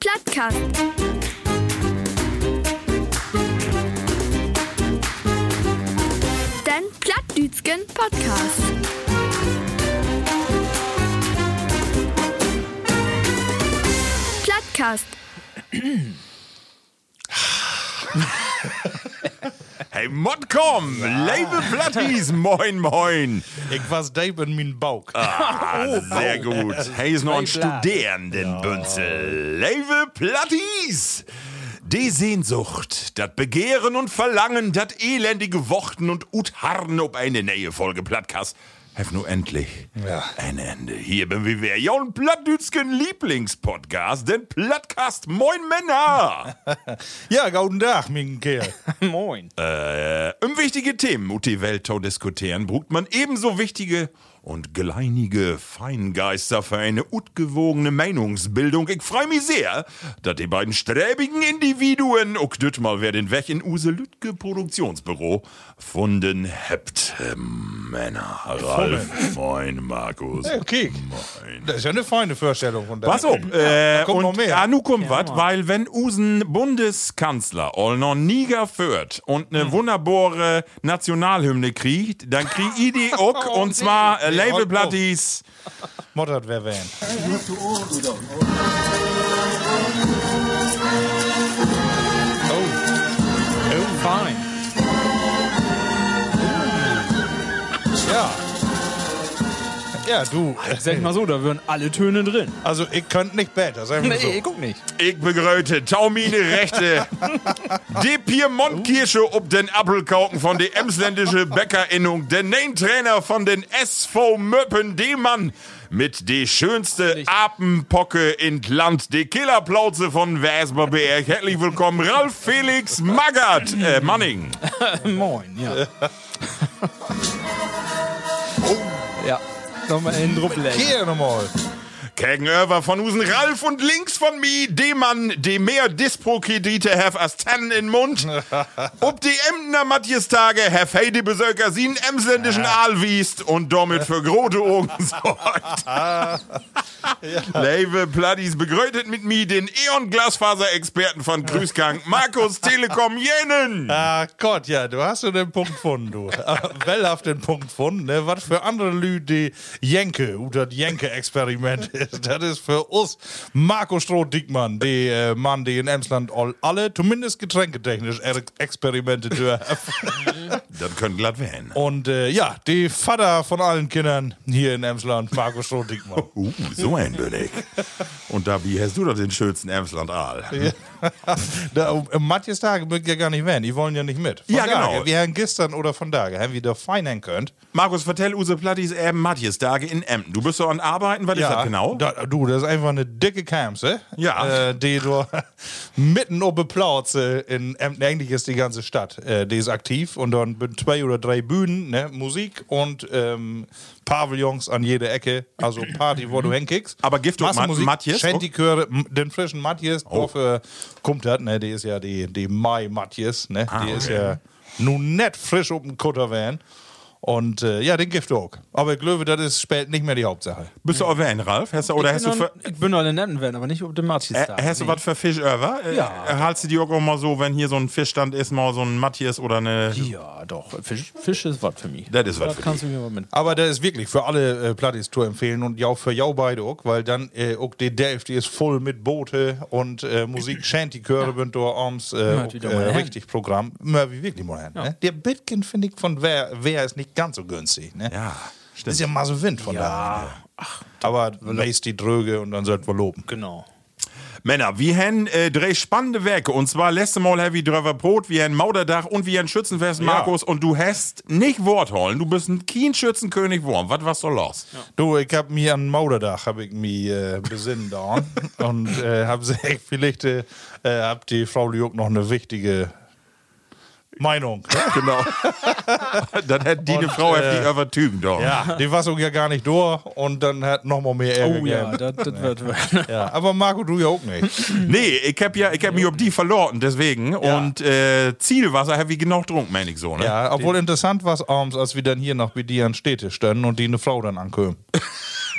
Plattcast. Den Plattdütschen Podcast. Plattcast. Hey Modcom, Label Platties, moin moin. Ich was in mein Bauch. Ah, sehr gut. Hey, ist noch ein Studierendenbünzel. Label Platties. Die Sehnsucht, das Begehren und Verlangen, das elendige Worten und Utharren ob eine neue Folge Plattkast. Hef nur endlich Ja. ein Ende. Hier bin wir wieder. Ja, und Plattdütschen Lieblingspodcast, den Plattkast Moin Männer. Ja, guten Tag, mein Kerl. Moin. Äh, um wichtige Themen ut die Welt zu diskutieren, brugt man ebenso wichtige und geleinige Feingeister für eine utgewogene Meinungsbildung. Ich freu mich sehr, dass die beiden sträbigen Individuen auch düt mal wer den Weg in Use Lütke Produktionsbüro funden hebt. Männer, Ralf, moin, Markus. Hey, okay. Moin. Das ist ja eine feine Vorstellung von der. Was ob? Äh, kommt noch und mehr. ja, nu kommt wat, weil wenn Usen Bundeskanzler all noch Niger führt und Hm. eine wunderbare Nationalhymne kriegt, dann krieg ich die auch Oh, und zwar äh, Nee, Label halt auf. Platties. Mottert wer wählen. Oh, fine. Ja. Ja, du. Sag mal so, da wären alle Töne drin. Also, ich könnte nicht besser, sagen wir so. Nee, guck nicht. Ich begröte Taumine Rechte. die Piemontkirsche ob den Appelkauken von der emsländische Bäckerinnung, der Name-Trainer von den SV Möppen, dem Mann mit die schönste Apenpocke in Land, die Killerplauze von Wesberberg. Herzlich willkommen, Ralf Felix Magath, äh, Manning. Moin, ja. Ja, nochmal in den Druck legen. Hier nochmal. Gegenüber von Usen Ralf und links von mir, dem Mann, dem mehr Dispo-Kredite have als Tannen in Mund. Ob die Emdener Matthias-Tage have Heidi Besöker sie in emsländischen Aal wiest und damit für grote Augen sorgt. Leive Platties begrüßet mit mir den Eon-Glasfaser-Experten von Grüßgang, Markus Telekom Jenen. Ah Gott, ja, du hast so den Punkt gefunden, du. Ah, Wellhaft den Punkt gefunden, ne? Was für andere Leute die Jenke, oder das Jenke-Experiment ist. Das ist für uns Marco Stroh-Dickmann, der äh, Mann, der in Emsland all, alle, zumindest getränketechnisch, er Experimente dürfen. Das könnte glatt werden. Und äh, ja, die Vater von allen Kindern hier in Emsland, Marco Stroh-Dickmann. Uh, so ein bin ich. Und da, wie hast du doch den schönsten Emsland Aal? Da, um Matthias Tage mögt ihr gar nicht werden, die wollen ja nicht mit. Von Ja, daher, genau. Wir haben gestern oder von daher, haben wir da feiern könnt. Markus, vertell Use Plattis eben Matthias Tage in Emden. Du bist so an Arbeiten, was ist das genau? Da, du, das ist einfach eine dicke Kamse. Ja. Äh, die du mitten oben Plauz äh, in Emden, eigentlich ist die ganze Stadt, äh, die ist aktiv und dann sind zwei oder drei Bühnen, ne, Musik und ähm, Pavillons an jeder Ecke, also Party, wo du hinkickst. Aber Gift und Masse Ma- Musik, Matthias? Shanty-Chöre, m- den frischen Matthias, dafür kommt das, ne, die ist ja die, die Mai Matthias, ne, die ist ja nun net frisch auf dem Kutter werden. Und äh, ja, den Gift auch. Aber ich glaube, das ist spät nicht mehr die Hauptsache. Bist du auch wen, Ralf? Hast du, oder hast du, ich, für, bin noch, ich bin noch in den Netten werden, aber nicht auf dem Matthias äh, hast du was für Fisch over? Äh, Ja. Haltst du die auch mal so, wenn hier so ein Fischstand ist, mal so ein Matthias oder eine. Ja, doch. Fisch, Fisch ist was für mich. Das ist was Das für kannst du mir mal mit. Aber das ist wirklich für alle äh, Plattis zu empfehlen und ja auch für jou beide auch, weil dann äh, auch die Delft, die ist voll mit Boote und äh, Musik, Shanty-Chöre sind da abends äh, auch, äh, richtig Programm. Wie wirklich modern. Ne? Der Bitkin finde ich von wer, wer ist nicht ganz so günstig. Ne? Ja, Das stimmt. ist ja mal so Wind von da. Aber lässt die Dröge und dann sollten wir loben. Genau. Männer, wir haben äh, drei spannende Werke. Und zwar letzte Mal wir drüber Brot, wir haben Mauderdach und wir haben Schützenfest, Markus. Und du hast nicht Wort holen. Du bist ein Kien Schützenkönig geworden. Was war's so los? Du, ich hab mir an Mauderdach hab ich mich äh, besinnt da und äh, hab gesagt, vielleicht äh, äh, habt die Frau Lück noch eine wichtige Meinung. Genau. dann hätte die eine Und, Frau äh, heftig übertügen doch. Ja, die war so ja gar nicht durch und dann hat noch mal mehr Ärger Oh ja, das, das wird. Ja, aber Marco, du ja auch nicht. Nee, ich hab ja, ich hab mich auf die verloren, deswegen. Und äh, Zielwasser hab ich genau getrunken, meine ich so, ne? Ja, obwohl interessant war es abends, als wir dann hier noch bei dir an Städte standen und die eine Frau dann ankommen.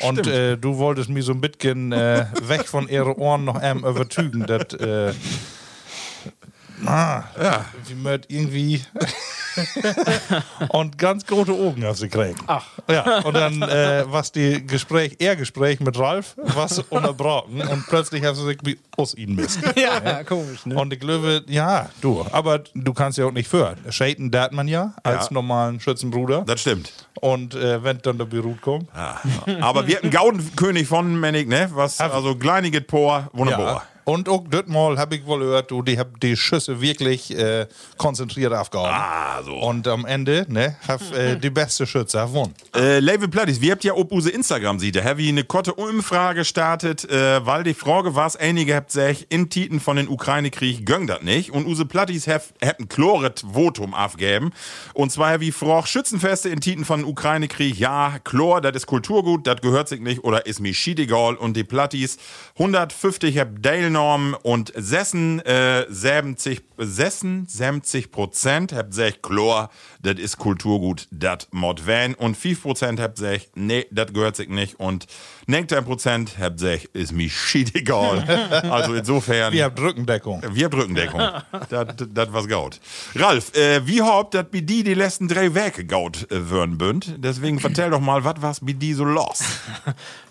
Und äh, du wolltest mich so ein bisschen äh, weg von ihren Ohren noch ähm, übertügen, dass. Ah, ja. wie möcht irgendwie. und ganz große Augen hast du gekriegt. Ach. Ja, und dann äh, was die Gespräch, eher Gespräch mit Ralf, was unterbrochen und plötzlich hast du sich wie aus ihnen misst. ja, komisch, ne? Und ich glaube, ja, du, aber du kannst ja auch nicht für. Shaden dat man ja als Ja. normalen Schützenbruder. Das stimmt. Und äh, wenn dann der Berut kommt. Ja. Aber wir hatten Gaudenkönig von Mennig, ne? Was, also kleiniges Por, wunderbar. Und auch das Mal habe ich wohl gehört, du, die hab die Schüsse wirklich äh, konzentriert aufgehauen. Ah, so. Und am Ende, ne, hab äh, die beste Schütze gewonnen. Äh, Level Plattis, wir habt ja ob use Instagram sieht, da ich eine kotte Umfrage gestartet, äh, weil die Frage war, einige habt sich in Titen von den Ukraine-Krieg gönnt dat nicht und use Plattis hätten chloret Votum abgeben. Und zwar ich froch Schützenfeste in Titen von den Ukraine-Krieg, ja, Chlor, das ist Kulturgut, das gehört sich nicht oder ist mir schiedegal und die Plattis 150 hab Dale genommen und sessen äh, 70, sessen 70 Prozent habt sich Chlor, das ist Kulturgut, das mod van und 5 Prozent habt sich, nee, das gehört sich nicht und 19 Prozent habt sich, ist mir shit egal. also insofern. Wir haben Rückendeckung. Wir haben Rückendeckung. das was gaut. Ralf, äh, wie haupt, dass bei die die letzten drei Werke gaut äh, würden bünd? Deswegen vertell doch mal, was was bei die so los?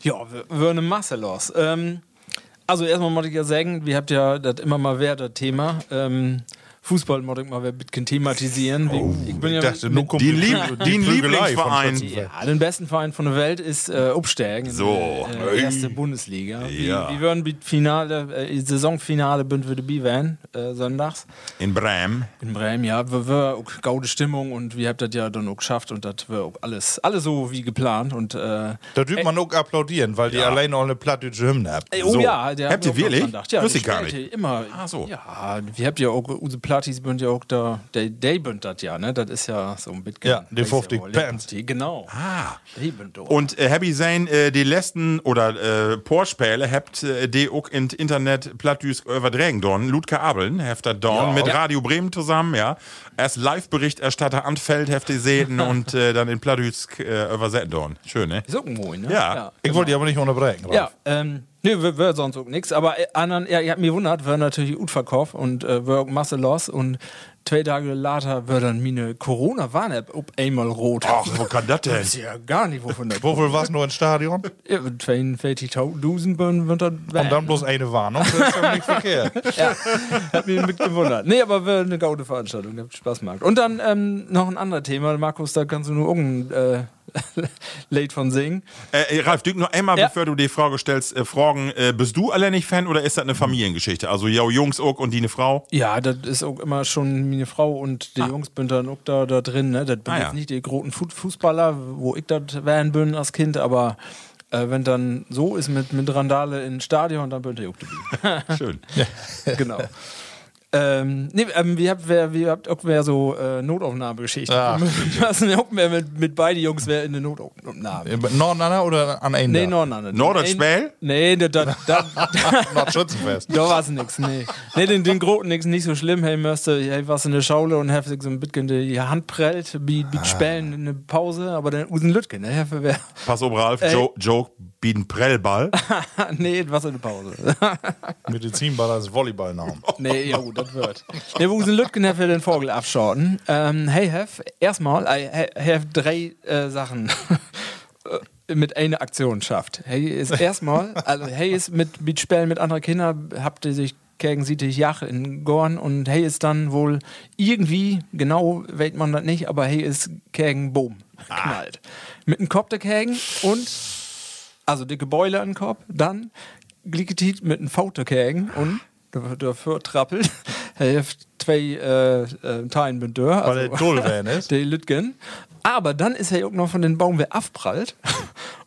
Ja, wir, wir eine Masse los. Ähm, also erstmal muss ich ja sagen, wir habt ja das immer mal wert, das Thema. Ähm, Fußball muss ich mal ein bisschen thematisieren. Wie- ich bin ja dachte, mit, die, Lieb- von Lieblingsverein. Ja, den besten Verein von der Welt ist äh, Upsteigen. in So. die, Äh, erste Bundesliga. Ja. Wie, wie würden die Finale, äh, Saisonfinale bünd wir dabei werden, äh, sonntags. In Bremen. In Bremen, ja, wir, wir auch gaude Stimmung und wir habt das ja dann auch geschafft und das war auch alles, alles so wie geplant und äh, Da tut man auch applaudieren, weil die alleine auch eine plattdütsche Hymne haben. Ey, Oh So. ja, der Habt ihr wirklich? Ja, Wusste die ich gar nicht. Immer. Ah, so. Ja, wir habt ja auch, unsere Plattis bünd ja auch da, der, der bünd das ja, ne? Das ist ja so ein bisschen. Ja, die weiß 50 wohl, Bands. Die, genau. Ah. Die bünd auch. Und äh, Happy sein, äh, die letzten oder äh, Porspiele habt äh, die auch in Internet plattdüs übertragen dorn. Ludger Abeln heftet dorn mit Radio Bremen zusammen, ja. Erst Live-Berichterstatter Anfeld hefte sehen und äh, dann in plattdüs äh, übersetzen dorn. Schön, ne? ist auch Moin, ne? Ja. Ich wollte die aber nicht unterbrechen. Ralf. Ja, ähm, nee, wir sonst auch nichts. Aber äh, anderen, ja, ihr habt mich gewundert, wir natürlich gut verkauft und äh, wir auch Masse los und zwei Tage later wird dann meine Corona-Warn-App ob einmal rot. Ach, wo kann das denn? ist ja gar nicht, wovon das Wofür warst du nur ins Stadion? Ja, 42.000 würden dann Und dann bloß eine Warnung. Das ist ja nicht verkehrt. ja, hat mich mit gewundert. Nee, aber wäre eine gute Veranstaltung, hat Spaß gemacht. Und dann ähm, noch ein anderes Thema, Markus, da kannst du nur irgendein äh, Lied von singen. Äh, Ralf, du noch einmal, Ja. bevor du die Frage stellst, äh, fragen, äh, bist du alleinig Fan oder ist das eine Familiengeschichte? Also, ja, Jungs auch und die eine Frau? Ja, das ist auch immer schon meine Frau und die Jungs bin dann auch da, da drin. Ne? Das bin Ah, ja. jetzt nicht die großen Fu- Fußballer, wo ich das werden bin als Kind, aber äh, wenn dann so ist mit, mit Randale im Stadion, dann bin ich auch dabei. Schön. genau. Ähm, nee, ähm, wir habt, wer, wir habt auch mehr so äh, Notaufnahmegeschichten. Ach. Wir mehr mit, mit beiden Jungs wer in der Notaufnahme. Nordander oder an einen? Nee, da? Nordland. Norderspiel? Nee, da, da, da, Nordschützenfest. da war's nix, nee. Nee, den, den Groten nix, nicht so schlimm. Hey, Mörste, hey, warst in der Schaule und hast so ein bisschen die Hand prellt, wie, wie Spälen in eine Pause, aber dann Usen Lütgen, ne? Pass auf, Ralf, Ey. Joe, Joe bieten Prellball. nee, was in der Pause. Medizinball als Volleyballnamen. Nee, ja gut, das wird. Nee, wo sind Lütgen für den Vogel abschauten. Ähm, hey, Hef, erstmal, äh, hey, Hef drei äh, Sachen äh, mit einer Aktion schafft. Hey ist erstmal, also hey ist mit, mit Spielen mit anderen Kindern, habt ihr sich gegen sie dich Jach in Gorn und hey ist dann wohl irgendwie, genau weiß man das nicht, aber hey ist gegen Boom knallt. Mit einem Kopf dagegen und also dicke Beule an den Kopf, dann glicketit mit einem Foto gegen und dafür trappelt. Er hat zwei äh, äh, Teilen mit Dörr. Weil er dull werden ist. Die Lütgen. Aber dann ist er auch noch von den Baum wer abprallt.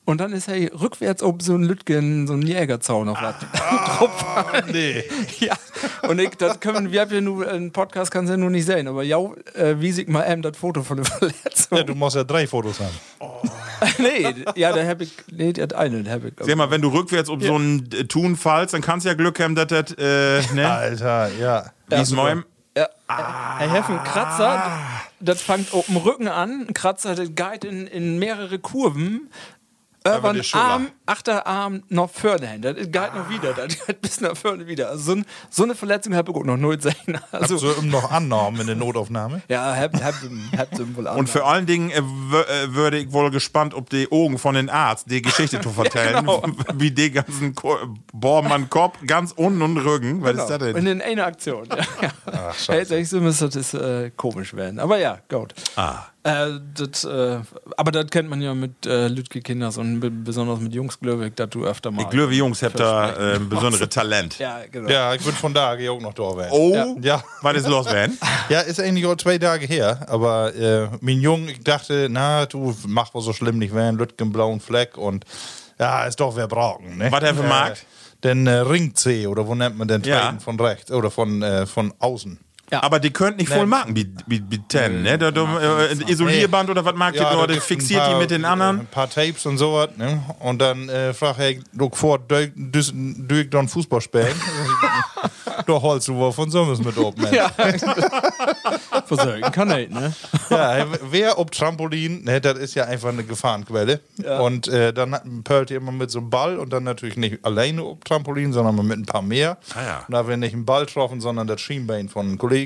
Und dann ist er rückwärts ob so ein Lütgen, so ein Jägerzaun noch was. Ah, nee. Ja, und ich, das können wir haben ja nur einen Podcast kannst ja nur nicht sehen, aber ja, äh, wie sieht mal eben das Foto von der Verletzung? Ja, du musst ja drei Fotos haben. nee, ja, da habe ich, nee, der hat einen, der hab ich. Sag mal, wenn du rückwärts um so einen Thun fallst, dann kannst du ja Glück haben, dass das, äh, ne? Alter, ja. Wie ist? Ja, er hat einen Kratzer, das fängt auf dem Rücken an, ein Kratzer, das geht in, in mehrere Kurven. Schulter. Arm, Achterarm noch vorne hin. Das geht noch wieder, das geht bis nach vorne wieder. Also so, ein, so eine Verletzung habe ich auch noch null sehen. Also, So im noch annahmen in der Notaufnahme. ja, hab, hab, hab, hab wohl Und für allen Dingen äh, äh, würde ich wohl gespannt, ob die Augen von den Arzt die Geschichte zu vertellen, genau. wie die ganzen Bormann Kopf ganz unten und Rücken. Was ist das Und denn? in einer Aktion. Ja. Ach, Hätte ich so müsste das äh, komisch werden. Aber ja, gut. Ah. Äh, das, äh, aber das kennt man ja mit äh, Lütke Kinders und be- besonders mit Jungs, glaube ich, dass du öfter mal. Ich glaube, Jungs habt da äh, ein besonderes Talent. Ja, genau. Ja, ich würde von da auch noch da werden. Oh, Ja. was ist los, Van? Ja, ist eigentlich auch zwei Tage her, aber äh, mein Jung, ich dachte, na, du mach wohl so schlimm nicht werden, Lütgen blauen Fleck und ja, ist doch wer brauchen. Ne? Was er für Äh, Markt? Den äh, Ring C oder wo nennt man den Ja. von rechts oder von, äh, von außen. Ja. Aber die könnt nicht voll machen, wie, wie, wie Ten, ne? Da, da, äh, Isolierband oder was mag ihr da Leute? ein Fixiert die paar, mit den äh, anderen? Ein paar Tapes und sowas, ne? Und dann äh, frag ich, du vor, du ich dann Fußball spielen? Doch holst du wohl von so müssen mit oben. Ja. Versorgen kann nicht, ne? Ja, wer ob Trampolin, ne, das ist ja einfach eine Gefahrenquelle. Und äh, dann hat- perlt ihr immer mit so einem Ball und dann natürlich nicht alleine ob Trampolin, sondern mit ein paar mehr. Ah, ja. Und da wir nicht einen Ball getroffen, sondern das Schienbein von einem Kollegen.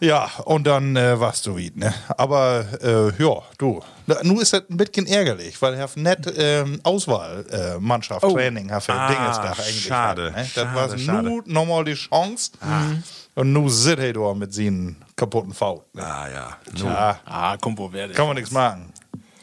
Ja, und dann äh, warst du wieder, ne? Aber äh, ja, du. Nun ist das ein bisschen ärgerlich, weil er hat nicht ähm, Auswahlmannschaft, äh, Mannschaft, Training, hat Ah, Dingesdag eigentlich. schade, hat, ne? Das schade, war nur nochmal die Chance. Und nun sitzt er da mit seinen kaputten Faut. Ne? Ah, ja. Ja, Ah, komm, wo werde kann man nichts machen.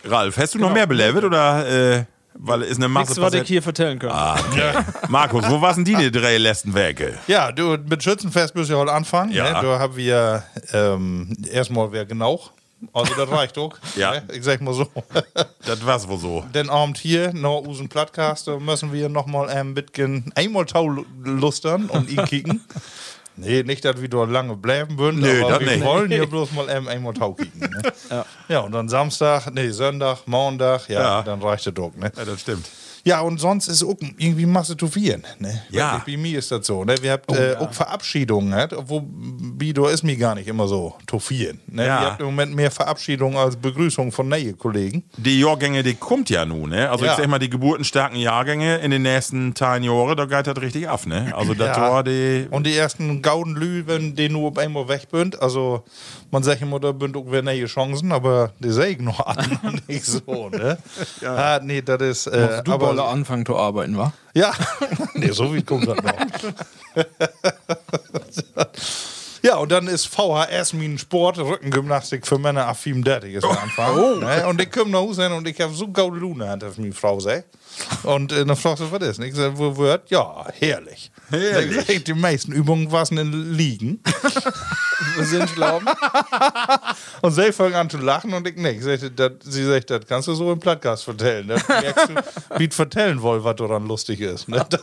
Ralf, hast du noch mehr belebt oder? Weil es eine Masse Nichts, was ich hier vertellen kann. Ah, okay. Markus, wo waren denn die drei letzten Werke? Ja, du, mit Schützenfest müssen wir heute anfangen. Ja. Ne? Da haben wir ähm, erstmal wer genau. Also das reicht doch. Ja. Ne? Ich sag mal so. Das war's wohl so. Den Abend hier, noch unseren Podcast, da müssen wir nochmal ein bisschen einmal tau lustern und ihn kicken. Nee, nicht, dass wir dort lange bleiben würden, Nö, aber wir nicht. wollen hier bloß mal ähm, einmal tau kicken. Ne? ja. und dann Samstag, nee, Sonntag, Montag, ja, Ja. dann reicht es doch. Ne? Ja, das stimmt. Ja, und sonst ist auch irgendwie Masse zu vieren. Ne? Ja. Bei mir ist das so. Ne? Wir habt äh, auch Verabschiedungen, ne? obwohl Bido ist mir gar nicht immer so zu vieren. Ne? Ja. Wir habt im Moment mehr Verabschiedungen als Begrüßung von neue Kollegen. Die Jahrgänge, die kommt ja nun, ne? Also Ja. ich sag mal, die geburtenstarken Jahrgänge in den nächsten zehn Jahren, da geht das richtig ab, ne? Also das Ja. war die. Und die ersten gauden Lü, wenn die nur auf einmal weg bünd, also man sagt immer, da bünd auch wer neue Chancen, aber die sehe ich noch an, nicht so, ne? ja. Ah, nee, das ist, äh, Du aber, wolle anfangen zu arbeiten, wa? ja, nee, so wie kommt das noch. Ja, und dann ist VHS mein Sport, Rückengymnastik für Männer ab 35 ist der Anfang. Ne? Und ich komme nach Hause und ich habe so gaude Lune, hat das meine Frau sagt. Und äh, dann fragst du, was ist? Und ich sage, wo wird? Ja, herrlich. Herrlich. Ich sag, Die meisten Übungen waren in Liegen. Wir sind glauben. Und sie fangen an zu lachen und ich nicht. Sie sagt, das, das kannst du so im Podcast vertellen. Da merkst du, wie ich vertellen woll, was daran lustig ist. Ne? Das,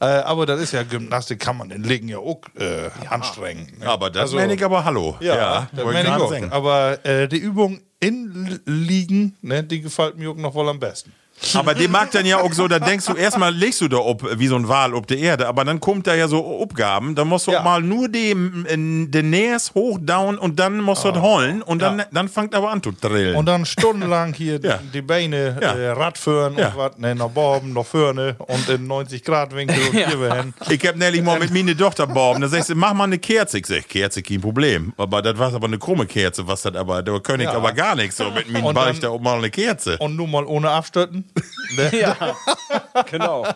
äh, aber das ist ja Gymnastik, kann man in Liegen ja auch äh, anstrengen. Ne? Aber das Also- meine ich aber hallo. Ja, das wollte meine ich auch. Aber äh, die Übung in Liegen, ne, die gefällt mir auch noch wohl am besten. Aber die mag dann ja auch so, da denkst du, erstmal legst du da ob, wie so ein Wal ob der Erde, aber dann kommt da ja so Abgaben, da musst du Ja. auch mal nur in, den Nähers hoch, down und dann musst du das holen und dann, Ja. dann fängt aber an zu drillen. Und dann stundenlang hier Ja. die Beine Ja. äh, Radführen Ja. und was, ne, nach Borben, nach vorne und in 90 Grad Winkel und hier wir hin. Ich hab nämlich mal mit meine Tochter borben. Da sagst du, mach mal eine Kerze. Ich sag, Kerze, kein Problem. Aber das war aber eine krumme Kerze, was das aber, da kann ich Ja. aber gar nichts. So mit dann- ich da auch mal eine Kerze. Und nun mal ohne Abstötten. Ne? Ja, genau.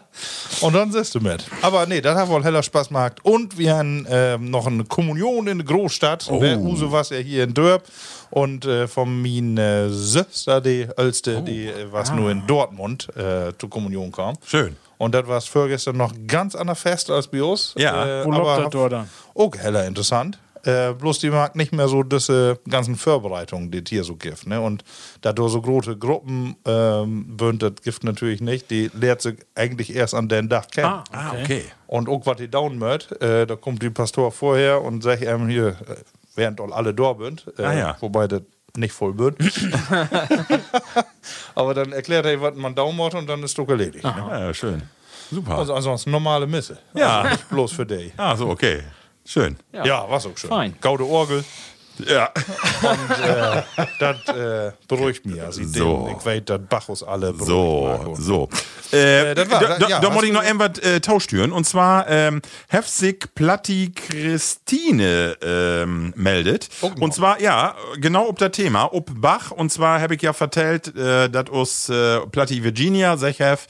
Und dann siehst du mit. Aber nee, das hat wohl heller Spaß gemacht. Und wir haben ähm, noch eine Kommunion in der Großstadt. Oh. Ne? Use was ja hier in Dörp. Und äh, von min äh, Söster, die Älste, die äh, was nur in Dortmund äh, zur Kommunion kam. Schön. Und das war vorgestern noch ganz anders fest als bei uns. Ja. Wo läuft das dort dann? Auch heller interessant. Äh, bloß die mag nicht mehr so diese ganzen Vorbereitungen, die hier so gibt. Ne? Und da du so große Gruppen ähm, das gibt natürlich nicht. Die lehrt sich eigentlich erst an den Dach kennen. Ah, Ah, okay. Und auch was die down möcht, äh, da kommt die Pastor vorher und sagt ihm hier, äh, während all alle da sind, äh, Ah, ja. wobei das nicht voll wird. Aber dann erklärt er, was man down macht und dann ist doch erledigt. Ne? Ja, schön. Super. Also ansonsten normale Misse. Ja. Also nicht bloß für dich. ah, so, okay. Schön. Ja, was auch schön. Fein. Gaude Orgel. Ja. Und äh, das äh, beruhigt mich. Also So. ich weiß, dass Bacchus alle beruhigt. So, so. Äh, war- da ja, muss ich noch irgendwas äh, tauschtüren. Und zwar ähm, Hefsig Platti Christine ähm, meldet. Mal. Und zwar, ja, genau ob das Thema, ob Bach. Und zwar habe ich ja vertellt, äh, dass us äh, Platti Virginia, sech hef,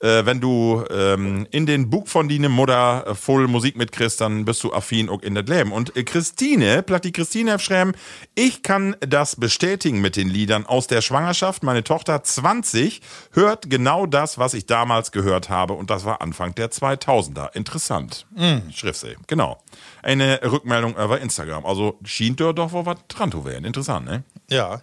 äh, wenn du ähm, in den Buch von deiner Mutter äh, voll Musik mitkriegst, dann bist du affin auch in das Leben. Und äh, Christine, Platti Christine hat schreiben, ich kann das bestätigen mit den Liedern aus der Schwangerschaft. Meine Tochter 20 hört genau das, was ich damals gehört habe. Und das war Anfang der 2000er. Interessant. Schriftsee, genau. Eine Rückmeldung über Instagram. Also schien dort doch wohl was dran zu werden. Interessant, ne? Ja.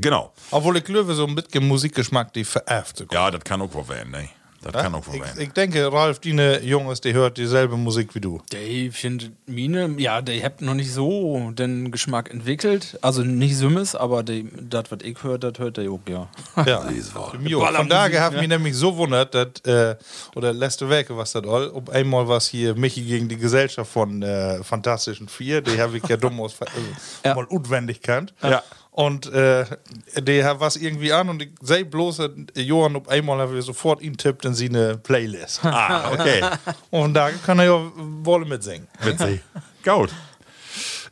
Genau. Obwohl ich glaube, so ein bisschen Musikgeschmack, die vererbt. Ja, das kann auch wohl werden, ne? Das kann auch wohl ich, werden. ich denke, Ralf, die Jungs, die hört dieselbe Musik wie du. Die findet Mine, ja, die habt noch nicht so den Geschmack entwickelt. Also nicht Sümmes, aber das, was ich höre, das hört der auch, ja. Ja, von daher hat mich nämlich so wundert, dass, äh, oder letzte Woche was das all, ob einmal was hier Michi gegen die Gesellschaft von äh, Fantastischen Vier, die habe ich ja dumm aus, äh, Ja. mal utwendig kennt. Ja. Und äh, der hat was irgendwie an und ich sei bloß, dass Johann ob einmal habe ich sofort ihn tippt in seine Playlist. Ah, okay. Und da kann er ja wohl mitsingen. Witzig. Gut.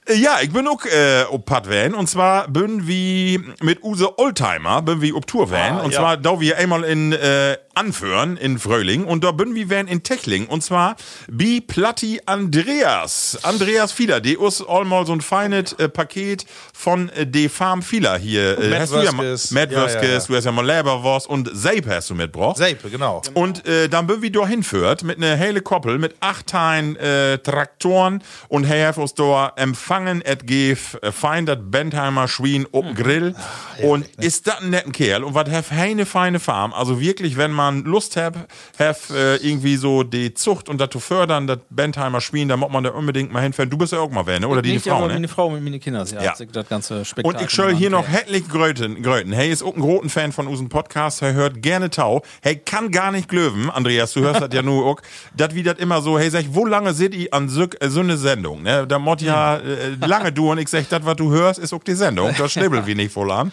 Äh, Ja, ich bin auch äh, op Pad Van und zwar bin wie mit Use Oldtimer, bin wie op Tour Van Ah, und ja. zwar da wir einmal in äh, Anführen in Fröhling und da bin wie Van in Techling und zwar bi Platti Andreas. Andreas Fieler, die ist allmal so ein feines äh, Paket von äh, de Farm Fieler hier. Äh, hast du ja. Matt Ja, ja, ja. du hast ja mal Leberwurst und Seip hast du mitgebracht. Seipe, genau. Und äh, dann bin wir da hinführt mit einer hele Koppel mit acht Teilen äh, Traktoren und her uns da empfangen et gef äh, fein dat Bentheimer Schwein op Grill und ist dat ein netten Kerl und was hef heine feine Farm also wirklich wenn man Lust hab hef äh, irgendwie so die Zucht und das zu fördern dat Bentheimer Schwein da muss man da unbedingt mal hinfahren du bist ja auch mal wer ne oder die Nicht, Frau aber ne meine Frau mit meinen Kindern, ja, das ganze Spektakel und ich soll hier noch hättlich Gröten, Gröten. Hey ist auch ein großen Fan von unserem Podcast. Er hört gerne Tau. Hey, kann gar nicht glöwen. Andreas, du hörst das ja nur auch. Das wie das immer so. Hey, sag ich, wo lange seht ihr an so, äh, so eine Sendung? Ne? Da mott ja äh, lange du und ich sag, das, was du hörst, ist auch die Sendung. Da schnibbeln wir nicht voll an.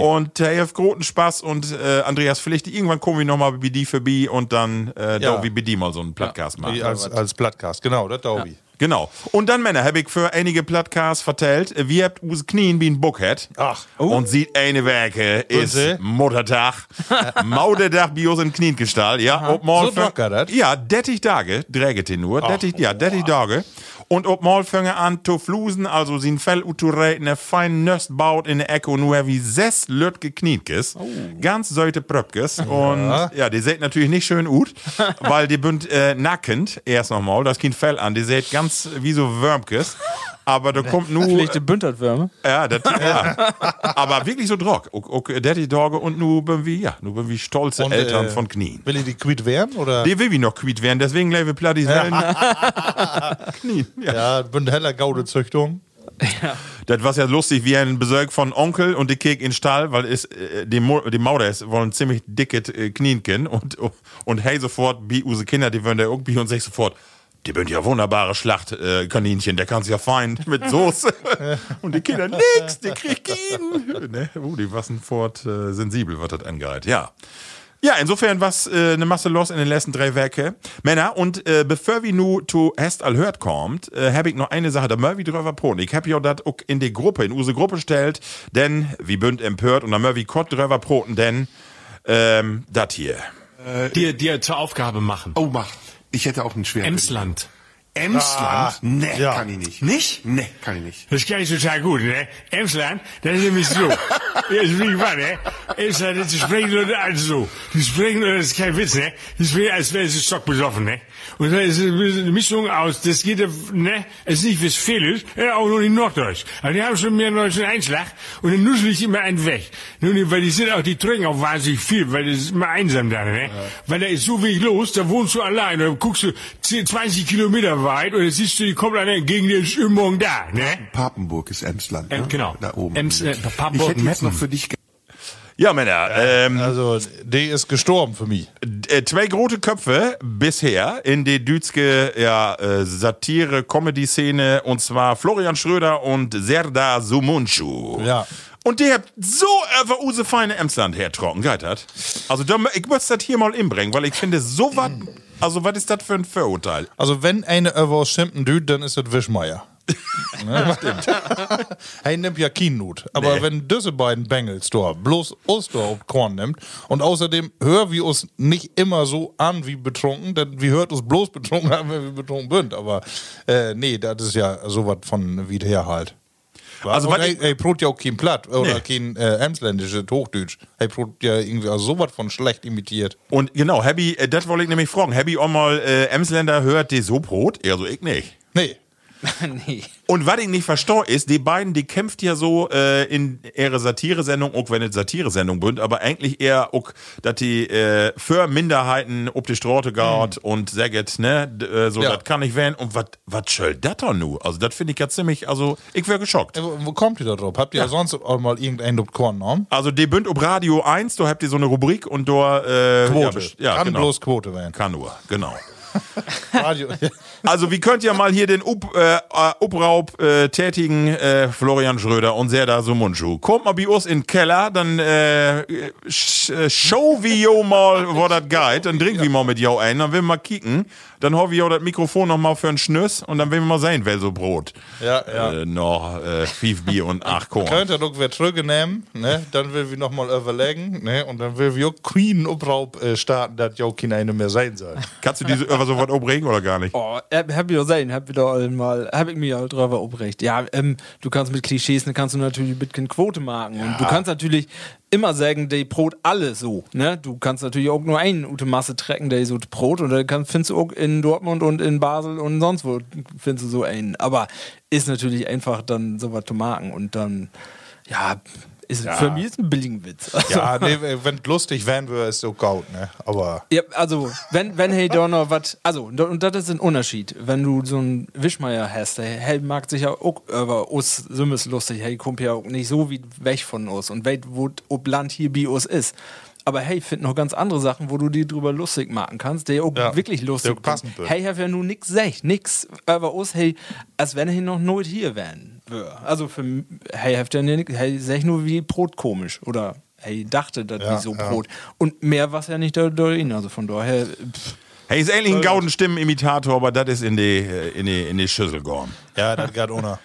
Und hey, hat großen Spaß und äh, Andreas, vielleicht irgendwann kommen wir nochmal wie die für B und dann äh, Ja. bei die mal so einen Podcast machen. Als, als Plattcast, genau, das glaube ich. Genau. Und dann, Männer, habe ich für einige Podcasts vertellt, wie habt us Knien wie ein Buckhead. Ach. Und sieht eine Werke, ist? Muttertag. Mauderdach Bios in Kniengestalt, ja. Ob mal So dat? Ja, 30 Tage, träget ihn nur. 30, ja, 30 Tage. Und ob mal fange an zu flusen, also sin Fell utureit, ne fein Nöst baut in der Ecke und nur wie sess Lüt geknietkes. Ganz sollte Pröpkes. Und ja, die seht natürlich nicht schön ut, weil die bünd äh, nackend, erst nochmal, das Kind Fell an, die seht ganz wie so Würmkes. Aber da kommt nur. Schlechte Bündnertwürme. Ja, das, ja. aber wirklich so drock. Auch, auch Daddy Dogge und nu bin wir, ja, nu bin wir stolze Und, Eltern äh, von Knien. Will ich die quitt werden? Oder? Die will wie noch quiet werden, deswegen lebe ich platt die Knien. Ja. ja, bin heller Gaudezüchtung. Das war ja lustig, wie ein Besuch von Onkel und die Kek in Stall, weil es, äh, die, Mo die Mauder ist, wollen ziemlich dicke äh, Knienken und, und hey sofort, wie unsere Kinder, die würden da irgendwie und sich sofort, die sind ja wunderbare Schlachtkaninchen, äh, Kaninchen, der kann sich ja fein mit Soße. und die Kinder, nix, die kriegt ihn. ne? uh, die waren fort äh, sensibel, was das angeht, ja. Ja, insofern was äh, eine Masse los in den letzten drei Werke. Männer, und äh, bevor wir nu zu Hest all hört kommt, äh, habe ich noch eine Sache, da wie drüber poten. Ich habe ja das auch in die Gruppe, in unsere Gruppe stellt, denn wie bünd empört und da wie Kott drüber poten, denn ähm, das hier. dir, dir zur Aufgabe machen. Oh, mach. Ich hätte auch einen schweren. Emsland. Emsland? nee, ja. kann ich nicht. Nicht? Nee, kann ich nicht. Das kann ich total gut, ne? Emsland, das ist nämlich so. ja, ist wie wahr, ne? Emsland, die sprechen Leute also so. Die sprechen, das ist kein Witz, ne? Die sprechen, als wären sie stockbesoffen, ne? Und das ist eine Mischung aus, das geht, ne? Es ist nicht Westfälisch, ja, auch noch nicht Norddeutsch. Aber die haben schon mehr deutschen Einschlag und dann nussel ich immer einen weg. Nun, weil die sind auch, die trinken auch wahnsinnig viel, weil das ist immer einsam da, ne? Weil da ist so wenig los, da wohnst du allein, und dann guckst du 10, 20 Kilometer weit und dann siehst du, die kommt einer entgegen, der ist immer morgen da, ne? Papenburg ist Emsland. Ne? genau. Da oben. Ems, äh, ich Papenburg, hätte jetzt noch für dich Ja, Männer, ähm, Also, die ist gestorben für mich. äh, zwei große Köpfe bisher in die dütske ja, äh, Satire-Comedy-Szene und zwar Florian Schröder und Serdar Sumunchu. Ja. Und die habt so einfach use feine Emsland hertrocken, geitert. Also ich muss das hier mal inbringen, weil ich finde so was, also was ist das für ein Vorurteil? Also, wenn eine über aus Schimpten düht, dann ist das Wischmeier. Ne? Stimmt. er nimmt ja keinen Nut. Aber Nee. wenn diese beiden Bengels da bloß Oster auf Korn nimmt und außerdem hören wir uns nicht immer so an wie betrunken, denn wir hört uns bloß betrunken an, wenn wir betrunken sind. Aber äh, nee, das ist ja sowas von wieder halt. Also, hey, ich- hey, Brot ja auch kein Platt oder Nee. kein äh, emsländisches Hochdeutsch. Hey, Brot ja irgendwie also sowas von schlecht imitiert. Und genau, Happy, äh, das wollte ich nämlich fragen. Happy auch mal äh, Emsländer hört die so Brot? Also ich nicht. Nee. nee. Und was ich nicht verstehe, ist, die beiden, die kämpft ja so äh, in ihre Satire-Sendung, auch wenn es Satire-Sendung sind, aber eigentlich eher auch, dass die äh, für Minderheiten ob die Straße geht und sagt, ne, d- äh, so, Ja. das kann nicht werden. Und was soll das doch nu? Also, das finde ich ja ziemlich, also, ich wäre geschockt. Äh, Wo, wo kommt ihr da drauf? Habt ihr sonst auch mal irgendeinen Korn genommen? Also, die bünd ob Radio 1, da habt ihr so eine Rubrik und da, äh, Quote. Ja, ja Kann genau. bloß Quote werden. Kann nur, genau. Radio. Also, wie könnt ihr mal hier den Up, äh, äh, Ubraub äh, tätigen, äh, Florian Schröder und Serdar Sumunchu? Kommt mal bei uns in den Keller, dann äh, sch, äh, show wir jo mal, wo das geht, dann trinken wir mal mit jou ein, dann will wir mal kicken, dann hau wir jo das Mikrofon noch mal für einen Schnüss und dann will wir mal sehen, wer so Brot. Ja, ja. Äh, noch äh, fünf Bier und acht Korn. Könnt ihr doch wieder zurücknehmen, ne? Dann will wir nochmal überlegen, ne? Und dann will wir auch Queen Obraub äh, starten, dass auch keine mehr sein soll. Kannst du diese über so was abregen oder gar nicht? Oh, hab, hab ich auch sehen, hab wieder einmal, hab ich mir auch drüber aufrecht. Ja, ähm, du kannst mit Klischees, ne, kannst du natürlich mit kein Quote machen. Und du kannst natürlich immer sagen, der Brot alle so, ne? Du kannst natürlich auch nur einen gute Masse trecken, der so Brot und dann kannst, findest du auch in Dortmund und in Basel und sonst wo findest du so einen. Aber ist natürlich einfach dann sowas zu machen und dann, ja, ist, für mich ist ein billigen Witz. Also, Ja, nee, wenn lustig wären wir, ist so gaut, ne? Aber Ja, also, wenn, wenn hey noch was, also, und das ist ein Unterschied. Wenn du so einen Wischmeier hast, der hey, mag sich ja auch über uns so lustig, hey, kommt ja auch nicht so wie weg von uns und weit, wo ob Land hier bei uns ist. Aber hey, find noch ganz andere Sachen, wo du die drüber lustig machen kannst, der auch Ja, wirklich lustig der auch passend wird. Hey, hab ja nun nix sech, nix über uns, hey, als wenn er noch nooit hier wären wär. Also für hey, habt ja hey, sech nur wie Brot komisch oder hey, dachte das Ja, wie so ja. Brot. Und mehr war ja nicht da drin, also von daher, pff, Hey, ist eigentlich ein gauden Stimmenimitator, aber das ist in die, äh, in die, in die Schüssel gegangen. ja, das geht ohne.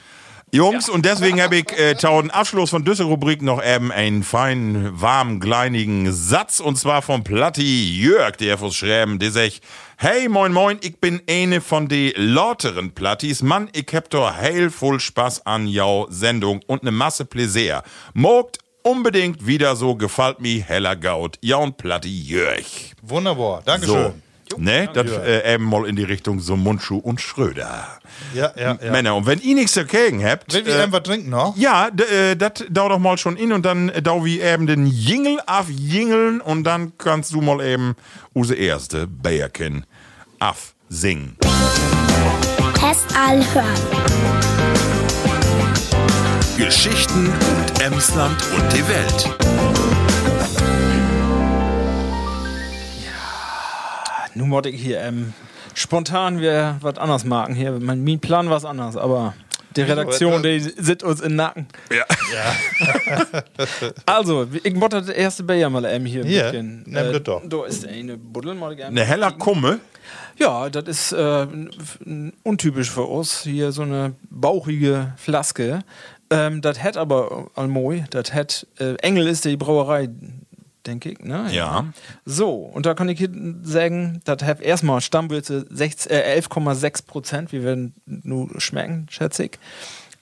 Jungs, und deswegen habe ich äh, tauden Abschluss von dieser Rubrik noch eben einen feinen, warm, kleinigen Satz, und zwar vom Platti Jörg, der fürs Schreiben, der sagt, hey, moin, moin, ich bin eine von de lauteren Plattis, Mann, ich hab doch heil voll Spaß an jau Sendung und ne Masse Pläsier. Mogt unbedingt wieder so, gefällt mir heller Gaut, ja und Platti Jörg. Wunderbar, So. Dankeschön. Ne, das äh, eben mal in die Richtung so Mundschuh und Schröder. Ja, ja, ja. Männer, und wenn ihr nichts dagegen habt, Will wir äh, einfach trinken noch? ja, äh, das dau doch mal schon in und dann äh, dau wie eben den Jingel auf Jingeln und dann kannst du mal eben use erste Bärchen auf singen. Test hören. Geschichten und Emsland und die Welt. nun wollte ich hier ähm, spontan wir was anderes machen hier. Mein, mein Plan war es anders, aber die Redaktion, die sitzt uns in den Nacken. Ja. Also, ich wollte das erste Bier mal ähm, hier Hier, nimm das doch. Da ist eine Buddel mal gerne. Eine heller Kumme. Ja, das ist äh, untypisch für uns. Hier so eine bauchige Flaske. Ähm, das hat aber Almoy, das hat äh, Engel ist die Brauerei, denke ich. Ne? Ja. So, und da kann ich hier sagen, das hat erstmal Stammwürze 16 äh, 11,6 Prozent, wie wir nur schmecken, schätze ich.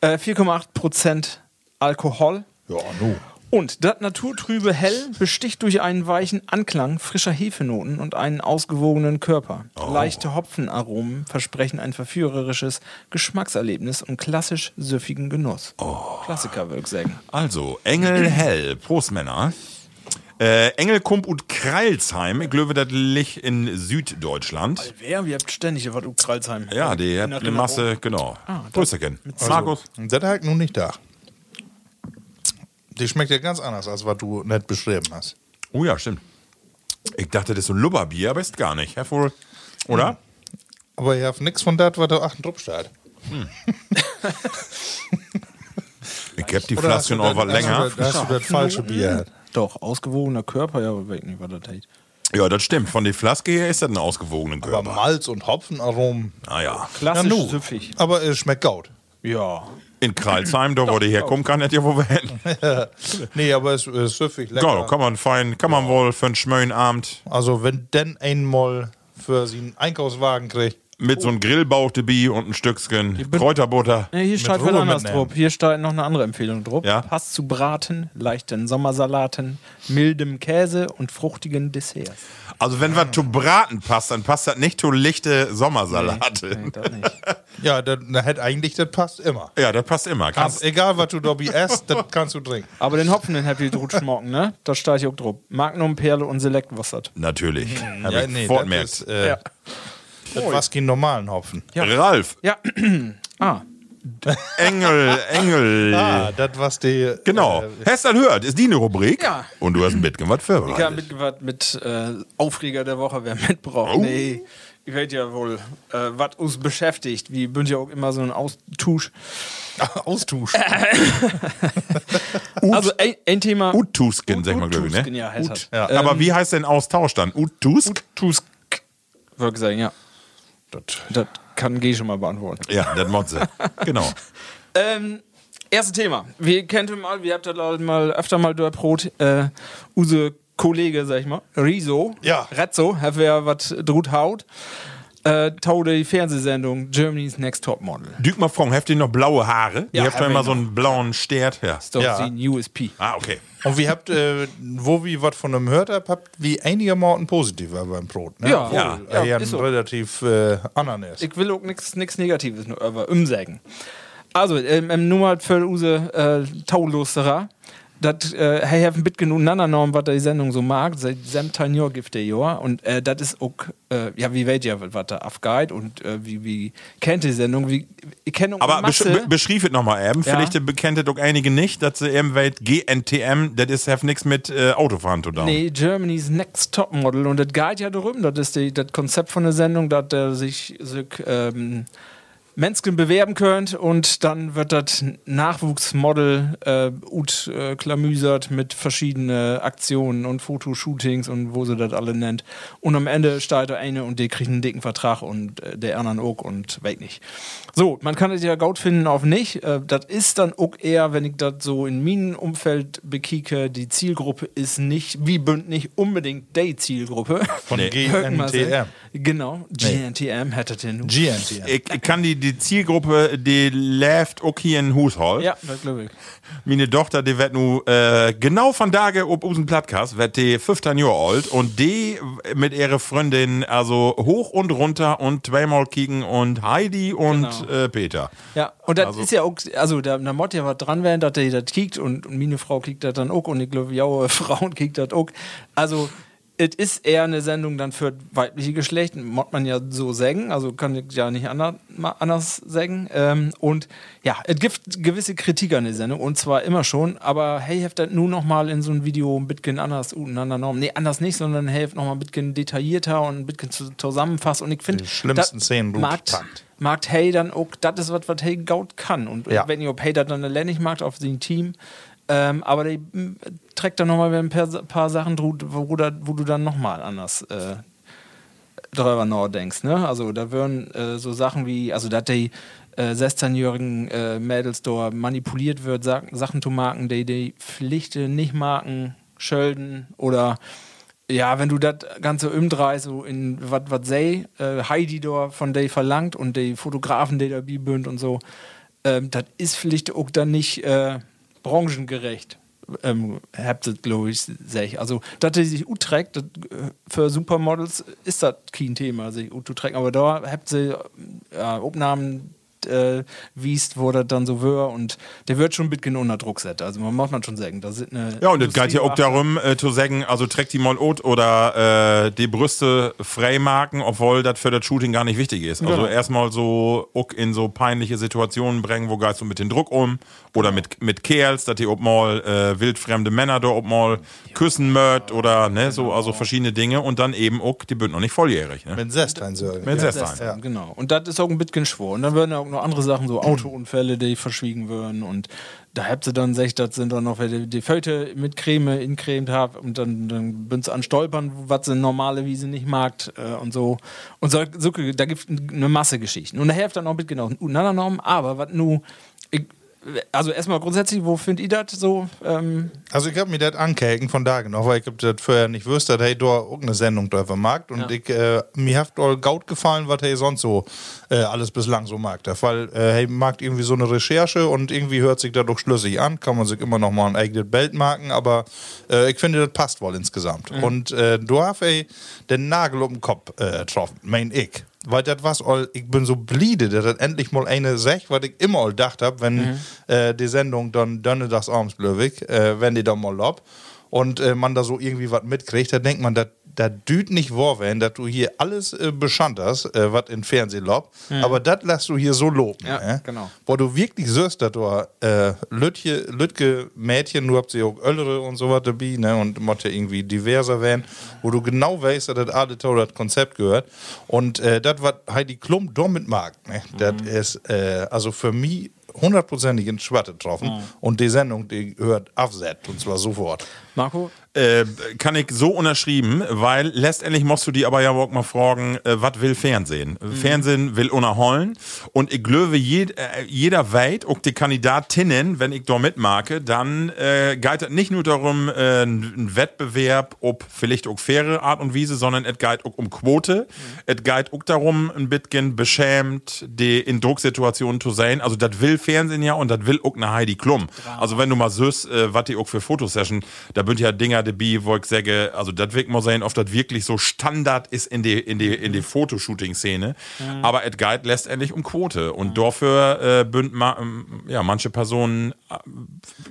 Äh, 4,8 Prozent Alkohol. Ja, nu. Und das naturtrübe Hell besticht durch einen weichen Anklang frischer Hefenoten und einen ausgewogenen Körper. Leichte Hopfenaromen versprechen ein verführerisches Geschmackserlebnis und klassisch süffigen Genuss. Klassiker, würde ich sagen. Also, Engel Hell, Prost Männer. Äh, Engelkump und Kreilsheim, ich glaube, das liegt in Süddeutschland. Wer? Wir habt ständig was auf Kralsheim. Ja, die hat eine. Masse, genau. Ah, Grüßerchen. Markus. Das hab ich nun nicht da. Die schmeckt ja ganz anders, als was du nicht beschrieben hast. Oh ja, stimmt. Ich dachte, das ist so ein Lubberbier, aber ist gar nicht. Herr Vohl. Oder? Aber ihr habt nichts von das, was da achten drauf steht. Ich hab die Flaschen auch das- was länger. Hast du, das- hast du das falsche Bier? Doch, ausgewogener Körper, ja, aber weiß nicht, was das heißt. Ja, das stimmt. Von der Flaske her ist das ein ausgewogener Aber Körper. Malz und Hopfenaromen. Ah ja. Klassisch süffig. Aber es schmeckt gut. Ja. In Kreilsheim, da wo der herkommt, kann das ja wohl werden. Nee, aber es ist süffig lecker. Ja, kann man fein, kann man wohl für einen schmönen Abend Also wenn denn einmal für sie einen Einkaufswagen kriegt, mit so einem Grillbauch dabei und ein Stückchen Kräuterbutter. Ja, hier steht was anderes drauf. Hier steht noch eine andere Empfehlung drauf. Ja. Passt zu Braten, leichten Sommersalaten, mildem Käse und fruchtigen Desserts. Also wenn was zu braten passt, dann passt das nicht zu lichte Sommersalate. Nee, das nicht. ja, dann dann hätte eigentlich, das passt immer. Ja, das passt immer. Kannst, Kannst, egal, was du dabei isst, das kannst du trinken. Aber den Hopfen, den habt ihr gut schmocken, ne? Da steht hier auch drauf. Magnum, Perle und Select Wussert. natürlich. Hab Ja, ich nee, sofort das merkt. ist, äh, Ja. Das was kein normalen Hopfen. Ralf, Ja. ah. Engel, Engel. Ah, das was die. Genau. Äh, Hast du das gehört? Ist die eine Rubrik? Ja. Und du hast ein bisschen was Ich habe mitgebracht mit äh, Aufreger der Woche, wer mitbraucht. Oh. Nee, ich weiß ja wohl, äh, was uns beschäftigt. Wie bünd ja auch immer so ein Austausch. Austausch. Also ein, ein Thema. Utusken, sag mal, glaube ich, ne? ja, heißt das. Ja. Ähm, Aber wie heißt denn Austausch dann? Utusk? Tusk. Würde ich sagen, ja. Das kann G schon mal beantworten. Ja, das Motze. genau. Ähm, erstes Thema. Wir kennt mal, wir habt das mal öfter mal durch Brot, äh, use Kollege, sag ich mal, Riso, Ja. Rezzo, hat wer was drut haut, äh, tau die Fernsehsendung Germany's Next Top Model. Dück mal fragen, habt ihr noch blaue Haare? Ja, ihr habt doch hab immer so einen blauen Stert. Ja. Ist doch Ja. die USP. Ah, okay. Und wir habt, äh, wo wir was von einem gehört habt, habt wie einige Morten positiv beim Brot. Ne? Ja, ja, er ja, ja, ist so. relativ äh, ist. Ich will auch nichts Negatives nur über umsagen. Also, ähm, nur mal für use äh, Taulosterer. Das, äh, hey, haben mit genug Norm, was die Sendung so mag, seit sem Jahr gibt der Jahr. Und äh, das ist auch, äh, ja, wie weht ihr, was da abgeht und äh, wie, wie kennt die Sendung? Wie, ich kenne Aber besch be beschrieb es nochmal eben. Ja. Vielleicht bekennt es doch einige nicht, dass sie eben weit GNTM, das ist have nichts mit äh, Autofahren zu tun. Nee, Germany's Next Top Model. Und das geht ja darum, das ist die, das Konzept von der Sendung, dass der sich, sich ähm, Menschen bewerben könnt und dann wird das Nachwuchsmodel äh, ut äh, klamüsert mit verschiedenen Aktionen und Fotoshootings und wo sie das alle nennt. Und am Ende steht der eine und der kriegt einen dicken Vertrag und äh, der anderen auch und weg nicht. So, man kann es ja gut finden auf nicht. Äh, das ist dann auch eher, wenn ich das so in meinem Umfeld bekicke, die Zielgruppe ist nicht, wie bünd nicht unbedingt die Zielgruppe. Von Nee. GNTM. Genau, GNTM hätte den. GNTM. Ich, ich kann die, die Zielgruppe, die läuft auch hier in Haushalt. Ja, das glaube ich. Meine Tochter, die wird nu äh, genau von Tage ob unseren Podcast, wird die 15 Jahre alt und die mit ihrer Freundin also hoch und runter und zweimal kicken und Heidi und Genau. äh, Peter. Ja, und das ist ja auch, also da, da muss ja was dran werden, dass der das kiegt und, und meine Frau kiegt das dann auch und ich glaube, ja, Frauen kiegt das auch. Also, es ist eher eine Sendung dann für weibliche Geschlecht, muss man ja so sagen, also kann ich ja nicht anders, sagen. Ähm, und ja, es gibt gewisse Kritik an der Sendung und zwar immer schon, aber hey, heft das nun nochmal in so ein Video ein bisschen anders untereinander norm. Nee, anders nicht, sondern helft nochmal ein bisschen detaillierter und ein bisschen zu- zusammenfasst und ich finde, Die schlimmsten Szenen packt. mag Hey dann auch, das ist was, was Hey Gaut kann. Und Ja. wenn ihr Hey das dann nicht mag auf sein Team, ähm, aber die trägt dann nochmal ein paar, Sachen, wo, da, wo du dann nochmal anders äh, drüber nachdenkst. Ne? Also da würden äh, so Sachen wie, also dass die äh, 16-jährigen äh, Mädels da manipuliert wird, Sa Sachen zu marken, die die Pflichten nicht marken Schölden oder ja, wenn du das ganze umdrehst, so in was was sei, äh, Heidi da von der verlangt und die Fotografen, die dabei bünd und so, ähm, das ist vielleicht auch dann nicht äh, branchengerecht. Ähm, habt glaube ich, sag ich. Also, dass die sich uträgt, das, äh, für Supermodels ist das kein Thema, sich uträgt. Aber da habt ihr ja, Aufnahmen, äh, wiest, wo das dann so wird und der wird schon ein bisschen unter Druck setzen. Also, man muss man schon sagen. Da sind eine Ja, und es geht ja auch darum, äh, zu sagen, also trägt die mal out oder äh, die Brüste freimarken, obwohl das für das Shooting gar nicht wichtig ist. Also Genau. erstmal so auch in so peinliche Situationen bringen, wo gehst du mit dem Druck um oder mit, mit Kerls, dass die auch mal äh, wildfremde Männer da auch mal küssen mört oder ne, so, also verschiedene Dinge und dann eben auch, die sind noch nicht volljährig. Ne? Mit Sestein so. Mit Das Sestein. dann, Genau. Und das ist auch ein bisschen schwor. Und dann werden auch noch andere Sachen, so Autounfälle, die verschwiegen werden. Und da habt ihr dann gesagt, das sind dann noch, die, die Föte mit Creme incremt habt und dann, dann bin an Stolpern, was sie normale Wiese nicht mag äh, und so. Und so, so da gibt es eine Masse Geschichten. Und da hilft dann auch mit genau Normen, aber was nu. Ich, also erstmal grundsätzlich, wo findet ihr das so? Ähm, Also ich hab mir das angehängt von da noch, weil ich das vorher nicht wusste, dass hey, da auch eine Sendung da vermarkt und Ja. ich, äh, mir hat all gaut gefallen, was hey sonst so äh, alles bislang so mag. Weil äh, hey mag irgendwie so eine Recherche und irgendwie hört sich das doch schlüssig an, kann man sich immer noch mal ein eigenes Bild marken, aber äh, ich finde, das passt wohl insgesamt. Und äh, du hast hey den Nagel um den Kopf äh, getroffen, mein ich. Weil das was all, ich bin so bliede, dass das endlich mal eine sech, was ich immer all gedacht hab, wenn äh, die Sendung dann dönne das abends blöwig, äh, wenn die dann mal lob. Und äh, man da so irgendwie was mitkriegt, da denkt man, das da düht nicht wahr werden, dass du hier alles äh, beschand hast, äh, was in Fernsehen lob, aber das lässt du hier so loben. Ja, äh? genau. Wo du wirklich siehst, dass du äh, Lütje, Lütke Mädchen, du habt sie auch Öllere und so was dabei, ne, und Motte irgendwie diverser werden, wo du genau weißt, dass das alle zu das Konzept gehört. Und äh, das, was Heidi Klum damit mag, ne, das ist äh, also für mich hundertprozentig in Schwatte getroffen. Und die Sendung, die hört aufsetzt, und zwar sofort. Marco? Äh, kann ich so unterschrieben, weil letztendlich musst du die aber ja auch mal fragen, äh, was will Fernsehen? Fernsehen will unerholen und ich glaube, jed, äh, jeder weit, auch die Kandidatinnen, wenn ich da mitmarke, dann äh, geht es nicht nur darum, äh, ein Wettbewerb, ob vielleicht auch faire Art und Weise, sondern es geht auch um Quote. Es geht auch darum, ein bisschen beschämt, die in Drucksituationen zu sein. Also das will Fernsehen ja und das will auch eine Heidi Klum. Also wenn du mal süß, äh, was die auch für Fotosession, da bünd ja Dinger dabei, wo ich sage, also das wird mal sein, ob das wirklich so Standard ist in die, in die, in die Fotoshooting-Szene. Aber es geht letztendlich um Quote. Und dafür äh, bünd ma, ähm, ja, manche Personen, äh,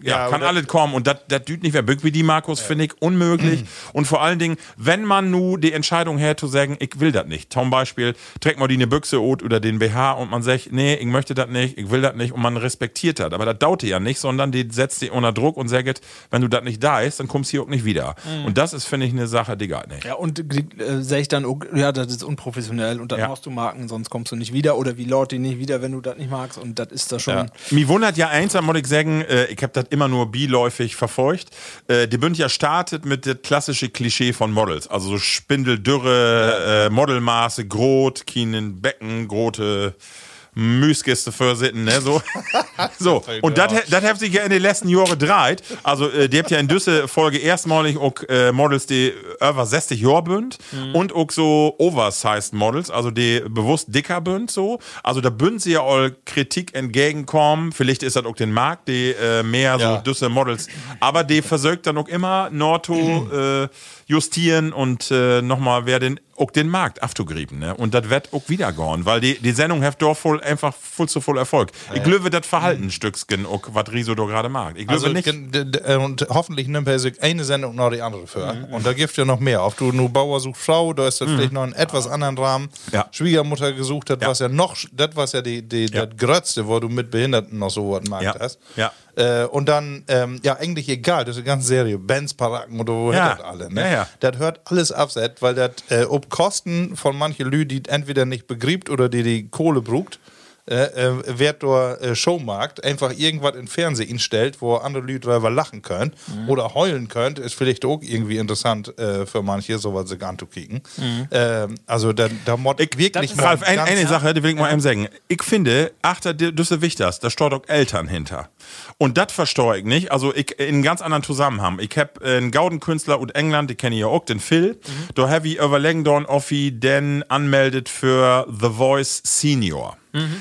ja, Ja, kann alles kommen. Und das düht nicht mehr bück wie die, Markus, finde ich unmöglich. Und vor allen Dingen, wenn man nu die Entscheidung her zu sagen, ich will das nicht. Zum Beispiel, trägt man die eine Büchse oder den BH und man sagt, nee, ich möchte das nicht, ich will das nicht und man respektiert das. Aber das dauert ja nicht, sondern die setzt die unter Druck und sagt, wenn du das nicht da ist, dann kommst du hier auch nicht wieder. Und das ist, finde ich, eine Sache, die geht nicht. Ja, und äh, sehe ich dann, auch, ja, das ist unprofessionell und dann Ja. machst du Marken, sonst kommst du nicht wieder oder wie laut die nicht wieder, wenn du das nicht magst und das ist da schon. Ja. Mir wundert ja eins, da muss ich sagen, äh, ich habe das immer nur biläufig verfolgt. Äh, die Bünd ja startet mit dem klassischen Klischee von Models. Also so Spindeldürre, äh, Modelmaße, Grot, Kienen, Becken, grote Müsgiste für sitten, ne, so. so. Und das hat sich ja in den letzten Jahren dreht. Also, äh, die habt ja in diese Folge erstmalig auch äh, Models, die über 60 Jahre bünd und auch so oversized Models, also die bewusst dicker bünd, so. Also, da bünd sie ja all Kritik entgegenkommen. Vielleicht ist das auch den Markt, die äh, mehr Ja. so düsse Models. Aber die versucht dann auch immer Norto äh, justieren und äh, nochmal wer den auch den Markt aufzugrieben, ne? Und das wird auch wieder gehen, weil die, die Sendung hat doch voll einfach voll zu voll Erfolg. Ich glaube, das Verhaltenstücksgen, auch was Riso da gerade mag. Ich glaube Also nicht. und hoffentlich nimmt er sich eine Sendung nach die andere für. Und da gibt ja noch mehr. Ob du nur Bauer sucht Frau, da ist das vielleicht noch einen etwas anderen Rahmen. Ja. Schwiegermutter gesucht, das was ja noch, das was ja die, die Ja. das Grötzte, wo du mit Behinderten noch so was magst Ja. hast. Ja. Äh, und dann, ähm, ja, eigentlich egal, das ist eine ganze Serie. Benz, Paraken oder wo Ja. das alle. Ne? Ja, ja. Das hört alles abset, weil das äh, ob Kosten von manchen Lü, die entweder nicht begriebt oder die die Kohle brugt, äh, äh, wird der äh, Showmarkt einfach irgendwas im Fernsehen instellt, wo andere Leute lachen können Mhm. oder heulen können, ist vielleicht auch irgendwie interessant äh, für manche, sowas sich anzukicken. Mhm. Ähm, also da, da mod ich wirklich Ich, Ralf, ein, eine Sache, die will ich mal eben sagen. Ich finde, achter Düsse Wichters, da steht auch Eltern hinter. Und das verstehe ich nicht. Also ich in einem ganz anderen Zusammenhang. Ich habe einen Gaudenkünstler aus England, die kenne ich ja auch, den Phil. Da habe ich überlegen, dorn Offi den anmeldet für The Voice Senior.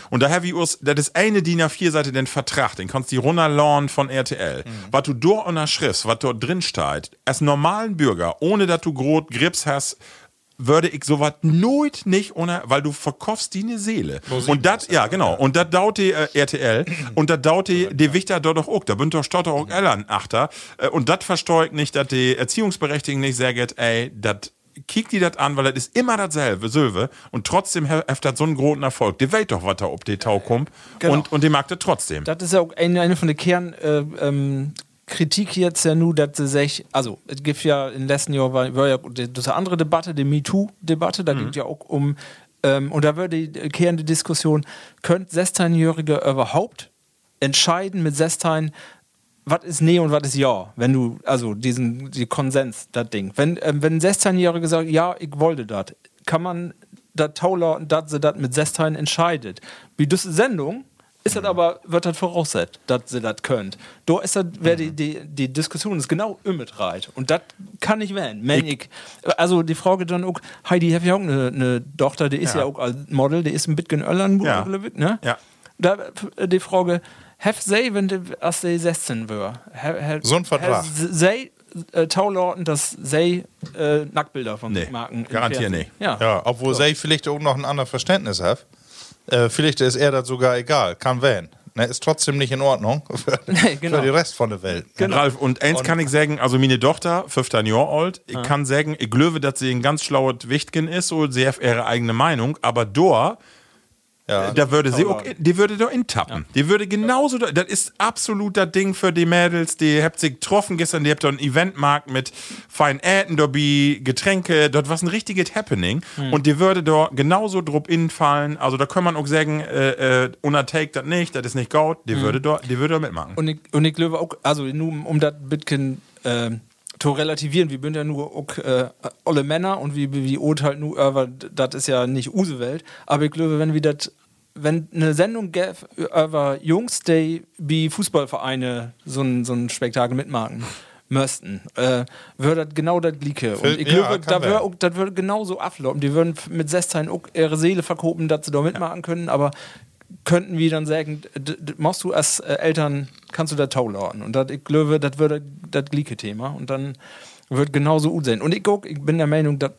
Und da habe ich us, das ist eine DIN A4-Seite den Vertrag, den kannst du runterladen von RTL. Was du dort unterschriftst, was dort drin steht, als normalen Bürger, ohne dass du groß Grips hast, würde ich sowas nooit nicht ohne, weil du verkaufst die eine Seele. und das, ja, genau. Und das dauert die äh, RTL und das dauert die, die Wichter dort auch. Da bünd doch statt auch ein Achter. Äh, und das verstehe ich nicht, dass die Erziehungsberechtigten nicht sagen, ey, das kick die das an, weil das ist immer dasselbe, Silve. Und trotzdem hat das so einen großen Erfolg. Die weiß doch, was da ob die Tau kommt. Genau. Und, und die mag das trotzdem. Das ist ja auch eine, eine von den Kern äh, ähm, Kritik jetzt ja nur, dass sie sich, also es gibt ja in den letzten Jahren war, war ja die- das ist eine andere Debatte, die MeToo-Debatte, da geht ja auch um, ähm, und da würde die kehrende Diskussion, könnt 16-Jährige überhaupt entscheiden mit 16, was ist Nee und was ist Ja, wenn du, also diesen die Konsens, das Ding. Wenn, ähm, wenn ein 16-Jähriger sagt, ja, ich wollte das, kann man das Tauler, dass sie das mit 16 entscheidet. Wie diese Sendung ist das aber, wird das voraussetzt, dass sie das könnt. Da ist das, wär die, die, die Diskussion ist genau mit reit. Und das kann ich werden. Wenn ich, also die Frage dann auch, Heidi hat ja auch eine, eine Tochter, die ist ja. Ja. auch als Model, die ist ein bisschen Öllern, Ja. ne? Ja. Da äh, die Frage, have they, wenn die, als sie 16 wär, ha- ha- So ein Vertrag. have they äh, Taulorten, dass sie äh, Nacktbilder von Nee, Marken im garantier Fernsehen- nicht. Ja. Ja, obwohl sie vielleicht auch noch ein anderes Verständnis hat. Äh, vielleicht ist er das sogar egal, kann wählen. Ne, ist trotzdem nicht in Ordnung für, Nee, genau. für die Rest von der Welt. Ralf, und eins kann ich sagen, also meine Tochter, 15 Jahre alt, ich kann sagen, ich glaube, dass sie ein ganz schlaues Wichtgen ist, so sie hat ihre eigene Meinung, aber da, Ja. da würde sie auch, die würde da intappen. Die würde genauso, da- das ist absolut das Ding für die Mädels, die habt sich getroffen gestern, die habt da einen Eventmarkt mit feinen Äten dabei, Getränke, dort war ein richtiges Happening. Und die würde da genauso drauf infallen, also da kann man auch sagen, äh, äh, Undertake das nicht, das ist nicht gut, die würde da, die würde da mitmachen. Und ich, und ich glaube auch, also nur um, um das bisschen äh, zu relativieren, wir sind ja nur äh, alle Männer und wie, wie Ot halt nur, aber das ist ja nicht Usewelt. Aber ich glaube, wenn wir das, wenn eine Sendung gäbe über Jungs, die wie Fußballvereine so ein, so ein Spektakel mitmachen müssten, äh, würde das genau das gleiche. Und ich ja, glaube, da auch, das würde genauso ablaufen. Die würden mit 16 auch ihre Seele verkopen, dass sie da mitmachen können, aber könnten wir dann sagen, machst du als äh, Eltern, kannst du da taulauten. Und dat, ich glaube, das würde das gleiche Thema. Und dann wird genauso gut sein. Und ich, guck, ich bin der Meinung, das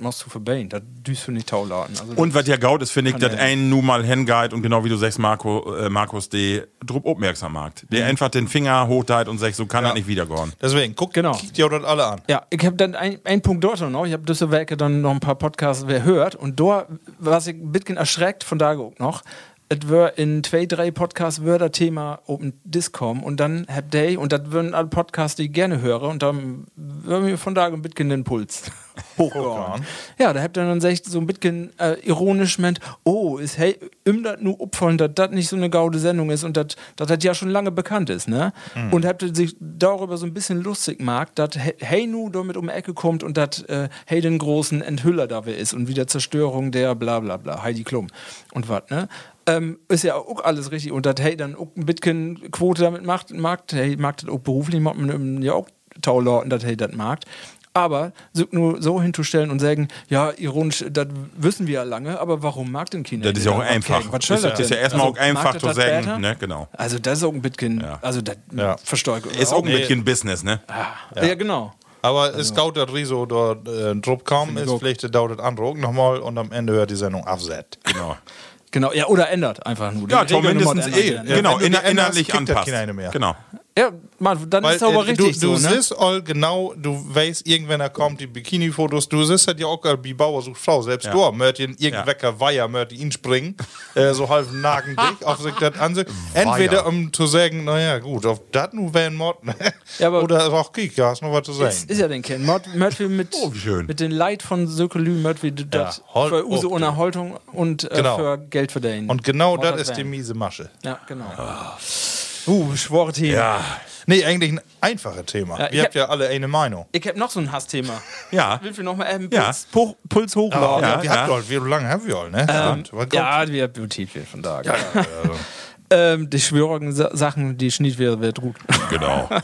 machst du verbauen. Das düst du nicht taulauten. Also Und was ja gaut ist, finde ich, dass ja- ein nun mal hingeht und genau wie du sagst, Marco, äh, Markus, die drup aufmerksam macht. Der einfach den Finger hochteilt und sagt, so kann er nicht wiedergehen. Deswegen, guckt Genau. kickt ihr das alle an. Ja, ich habe dann ein, ein Punkt dort noch. Ich habe diese Werke dann noch ein paar Podcasts wer hört und da war ich ein bisschen erschreckt von da auch noch. Es war in zwei, drei Podcasts wird das Thema Open Discom und dann habt ihr, und das würden alle Podcasts, die ich gerne höre, und dann würden wir von da ein bisschen den Puls hochgehauen. Ja, da habt ihr dann sagt, so ein bisschen äh, ironisch meint, oh, ist hey, im das nur opfern, dass das nicht so eine gaude Sendung ist und dass das ja schon lange bekannt ist, ne? Und habt ihr sich darüber so ein bisschen lustig gemacht, dass he- hey nu damit um die Ecke kommt und dass äh, hey den großen Enthüller da ist und wieder Zerstörung der bla bla bla, Heidi Klum und was, ne? Ähm, ist ja auch alles richtig und dass hey dann auch ein bisschen Quote damit macht, mag, hey, mag das auch beruflich, mag man ja auch Taulauten, dass hey das mag. Aber so, nur so hinzustellen und sagen, ja, ironisch, das wissen wir ja lange, aber warum mag denn Kinder? Das ist ja auch einfach. Was ist, das ist ja erstmal Also, auch einfach zu sagen, ne, genau. Also das ist auch ein bisschen, Ja. also das Ja. verstehe ich Ist auch ein Nee. bisschen Business, ne? Ja. genau. Aber Also es dauert das Riso dort äh, Druck kaum ist, vielleicht dauert das andere auch nochmal und am Ende hört die Sendung abset. Genau. Genau, ja, oder ändert einfach nur. Ja, Die Tom mindestens eh. Genau, innerlich anpasst. mehr. Genau. Ja, man, dann Weil ist es aber äh, richtig du, du so, ne? siehst all genau, du weißt, irgendwann kommt die Bikini-Fotos, du siehst halt ja auch gerade wie Bauer sucht Frau, selbst Ja. du, Mörtchen, irgendwecker Weiher, Mörtchen ihn springen, äh, so halb nagen dich, auf sich das ansehen. Entweder um zu sagen, naja, gut, auf das nu wären Mord, ne? Ja, aber- Oder auch Krieg, ja, hast noch was zu sagen. Ist, ist ja den Kind. Mord, mit, Oh, mit den Leid von Sökelü, Mörtwil, das Hol- für Use oh, ohne Haltung und äh, Genau. für Geld verdienen. Und genau das ist die miese Masche. Ja, genau. Uh, schwore Themen. Ja. Nee, eigentlich ein einfaches Thema. Ja, Ihr habt hab- ja alle eine Meinung. Ich hab noch so ein Hassthema. Ja. Will wir noch mal ähm, Ja. Puls, Puls, Puls hochladen? ja, ja, wie, ja. all, wie lange haben wir all, ne? Ähm, Stimmt. Ja, wir Beauty wird von da. ähm, die schwierigen Sa Sachen, die Schnitt wird gut. Genau.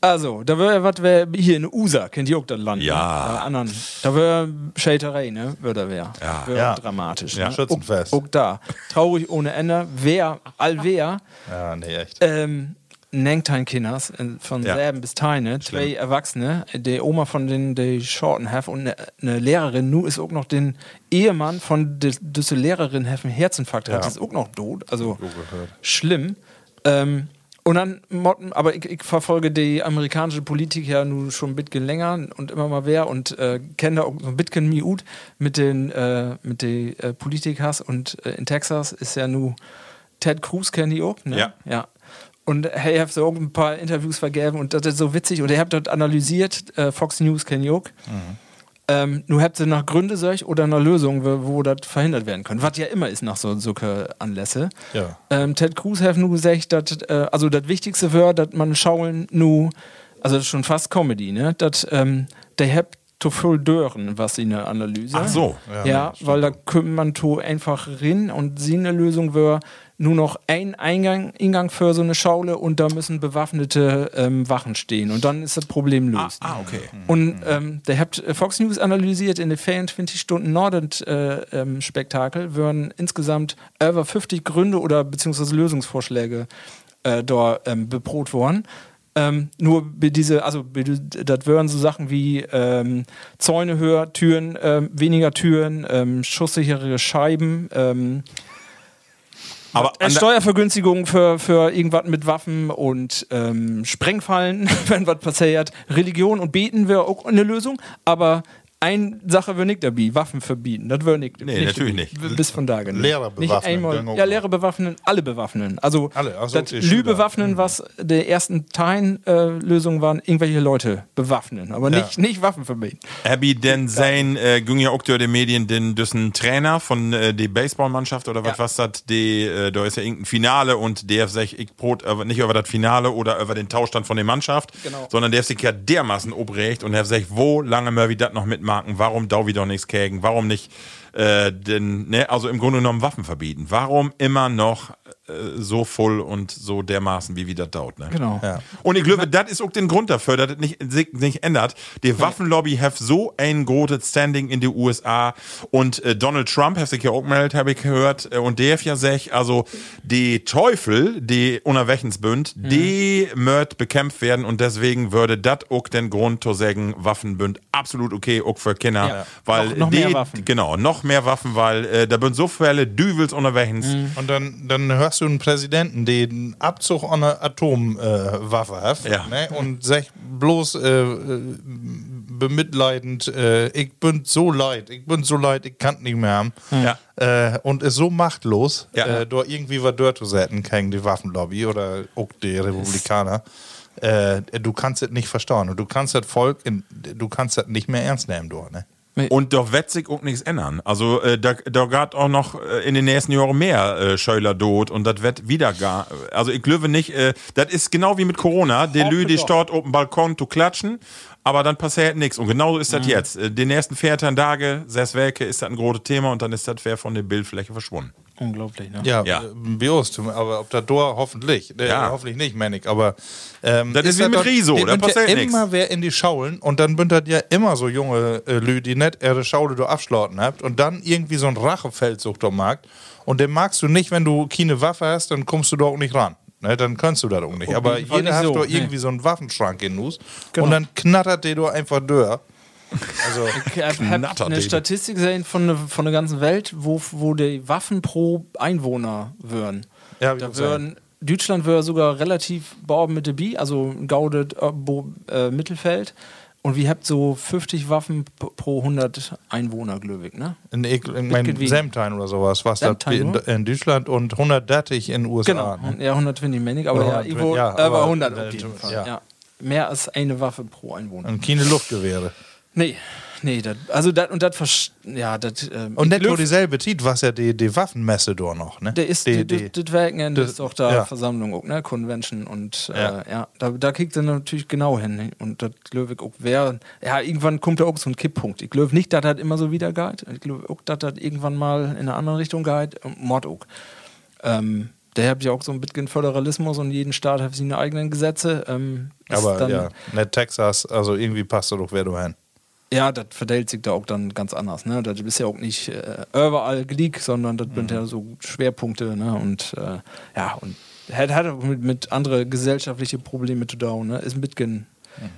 Also, da wäre was wär hier in USA, kennt ihr auch das Land? Ja. Ne? Da, anderen, da wäre Schäterei, ne? Würde wär. Ja. Wär Ja. dramatisch. Ja. Ne? Schützenfest. Auch, auch da. Traurig ohne Ende. Wer, all wer, Ja, nee, echt. ähm, Nengtein Kinders äh, von Ja. Serben bis Teine, zwei Erwachsene, die Oma von den die Shorten have und eine ne Lehrerin, nu ist auch noch den Ehemann von diese Lehrerin have einen Herzinfarkt hat, Ja. ist auch noch tot, also schlimm. Ähm, und dann, motten- aber ich, ich verfolge die amerikanische Politik ja nun schon ein bisschen länger und immer mal wer und äh, kenne da auch so ein bisschen miut mit den, äh, mit den äh, Politikers und äh, in Texas ist ja nu Ted Cruz kennt die auch, ne? Ja. ja. Und hey, ich habe so auch ein paar Interviews vergeben und das ist so witzig. Und ihr habt dort analysiert, äh, Fox News kennt ihr auch. Ähm, nur habt ihr nach Gründe solch oder nach Lösungen, wo, wo das verhindert werden kann. Was ja immer ist nach so solche Anlässe. Ja. Ähm, Ted Cruz hat nur gesagt, dass, äh, also das Wichtigste wäre, dass man schauen nu, also das ist schon fast Comedy, ne? Dass ähm, der habt to voll dören, was in der Analyse. Ach so. Ja, weil da könnte man to einfach rein und sie eine Lösung wäre nur noch ein Eingang, Eingang für so eine Schaule und da müssen bewaffnete ähm, Wachen stehen und dann ist das Problem löst. Ah, okay. Und ähm, der habt äh, Fox News analysiert, in den 24 Stunden Nordend-Spektakel äh, ähm, Spektakel würden insgesamt über 50 Gründe oder beziehungsweise Lösungsvorschläge äh, dort ähm, beprot worden. Ähm, nur diese, also das wären so Sachen wie ähm, Zäune höher, Türen, ähm, weniger Türen, ähm, schusssichere Scheiben, ähm, Aber äh, Steuervergünstigung für, für irgendwas mit Waffen und ähm, Sprengfallen, wenn was passiert. Religion und Beten wäre auch eine Lösung, aber eine Sache wäre nicht dabei, Waffen verbieten. Das wäre nicht. Nee, natürlich dabei. nicht. Bis von da genau. Lehrer Nicht bewaffnen, einmal, dann auch ja. Lehrer bewaffnen, alle bewaffnen. Also Alle, ach so, das Lü bewaffnen, was der ersten Teil-Lösung waren, irgendwelche Leute bewaffnen, aber nicht, nicht Waffen verbieten. Abby, denn sein äh, ging ja auch durch die Medien, den düssen Trainer von äh, der Baseballmannschaft oder was Ja. was das, äh, da ist ja irgendein Finale und der sich ich brot über- nicht über das Finale oder über den Tauschstand von der Mannschaft, Genau. sondern der sich ja dermaßen obrecht und der sich, wo lange Murphy das noch mitmarken, warum Dauvi doch nichts kägen, warum nicht äh, denn, ne, also im Grunde genommen Waffen verbieten. Warum immer noch so voll und so dermaßen, wie wie das dauert, ne? Genau. Ja. Und ich glaube, das ist auch den Grund dafür, dass es nicht, sich nicht ändert. Die Waffenlobby hat so ein großes Standing in den USA und äh, Donald Trump hat sich ja auch gemeldet, habe ich gehört, äh, und der hat ja sich, also die Teufel, die Unerwächensbünd, die mört bekämpft werden und deswegen würde das auch den Grund zu sagen, Waffenbünd absolut okay, auch für Kinder, Ja. weil Noch- noch die, mehr Waffen. genau, noch mehr Waffen, weil äh, da sind so viele Düvels unterwegs. Und dann, dann hörst du einen Präsidenten, der einen Abzug an eine Atomwaffe äh, hat Ja. ne? und sagt bloß äh, bemitleidend, äh, ich bin so leid, ich bin so leid, ich kann nicht mehr haben. Ja. Äh, und ist so machtlos, Ja. äh, da irgendwie was dort zu setzen gegen die Waffenlobby oder auch die Republikaner. Äh, du kannst es nicht verstehen und du kannst das Volk, in, du kannst das nicht mehr ernst nehmen, du, ne? Und doch wird sich auch nichts ändern. Also äh, da, da geht auch noch äh, in den nächsten Jahren mehr äh, Scheuler tot und das wird wieder gar. Also ich glaube nicht, äh, das ist genau wie mit Corona. Die Lü, die dort auf dem Balkon zu klatschen, aber dann passiert nichts. Und genauso ist das jetzt. Äh, die nächsten 14 Tage, sechs Werke, ist das ein großes Thema und dann ist das wer von der Bildfläche verschwunden. Unglaublich, ne? Ja, Ja. ja. Bios, aber ob das Tor hoffentlich. Äh, Ja. Hoffentlich nicht, Manik. Aber ähm, Das ist wie mit Riso, da passiert nix. immer wer in die Schaulen und dann bünd das ja immer so junge äh, Lü, die nicht ihre Schaule du abschlauten habt und dann irgendwie so ein Rachefeldzug am Markt und den magst du nicht, wenn du keine Waffe hast, dann kommst du da auch nicht ran. Ne, dann kannst du das auch nicht. Aber jeder hat so, doch nee. irgendwie so einen Waffenschrank in Nus Genau. und dann knattert der doch einfach durch. Also, Ich habe eine. Statistik gesehen von, der- von der ganzen Welt, wo, wo die Waffen pro Einwohner würden. Ja, da würden Deutschland wäre sogar relativ bauen mit der B, also Gaudet äh, äh, Mittelfeld. Und wir habt so 50 Waffen pro 100 Einwohner, glaube ich, ne? In, ich, in mein Mitgewiesen. Semtein oder sowas, was da Semtein in, in Deutschland und 130 in den USA. Genau. Ne? Ja, 120 Männlich, aber Ja, ja, 120, irgendwo ja, über aber, 100 äh, auf jeden Fall. ja. Ja. Mehr als eine Waffe pro Einwohner. Und keine Luftgewehre. Nee, nee, dat, also das und das, ja, das. Ähm, Und ich nicht nur dieselbe Tiet, was ja die, die Waffenmesse da noch, ne? Der ist, die, die, die, das Wochenende ist doch da ja. Versammlung, auch, ne? Convention und äh, Ja. ja, da, da kriegt er natürlich genau hin. ne? Und das ich auch wer, ja, irgendwann kommt da auch so ein Kipppunkt. Ich glaube nicht, dass das immer so wieder geht. Ich glaube auch, dass das irgendwann mal in eine andere Richtung geht. Und Mord auch. Ähm, der hat ja auch so ein bisschen Föderalismus und jeden Staat hat seine eigenen Gesetze. Ähm, aber dann, ja, nicht Texas, also irgendwie passt da doch wer du hin. Ja, das verteilt sich da auch dann ganz anders. Ne? Das ist ja auch nicht äh, überall geleakt, sondern das sind ja so Schwerpunkte. Ne? Und äh, ja, und hat, hat auch mit, mit andere gesellschaftliche Probleme zu tun. Ne? Ist ein bisschen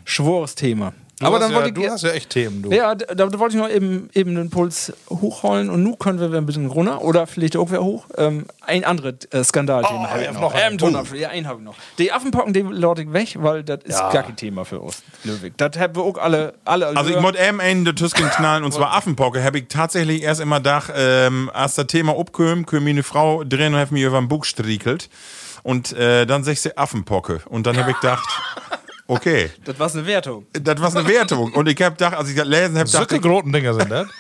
schwores Thema. Du Aber dann ja, wollte ich. du hast ja echt Themen, du. ja, da, da wollte ich noch eben, eben den Puls hochholen und nun können wir wieder ein bisschen runter oder vielleicht auch wieder hoch. Ähm, ein anderes äh, Skandalthema. Oh, hab ich noch. noch. Ähm, Donner- ja, einen habe ich noch. Die Affenpocken, die lade ich weg, weil das ist Ja. gar kein Thema für uns. Löwig. Das haben wir auch alle. alle Also ich muss eben einen der Tüsken knallen und zwar Affenpocke. Habe ich tatsächlich erst immer gedacht, ähm, als das Thema abkam, kam meine Frau drin und hat mir über den Bug striekelt. Und äh, dann sag ich sie Affenpocke. Und dann habe ich gedacht, okay, Das war eine Wertung. das war eine Wertung. Und ich habe gedacht, als ich das lesen habe, dachte großen Dinger sind das.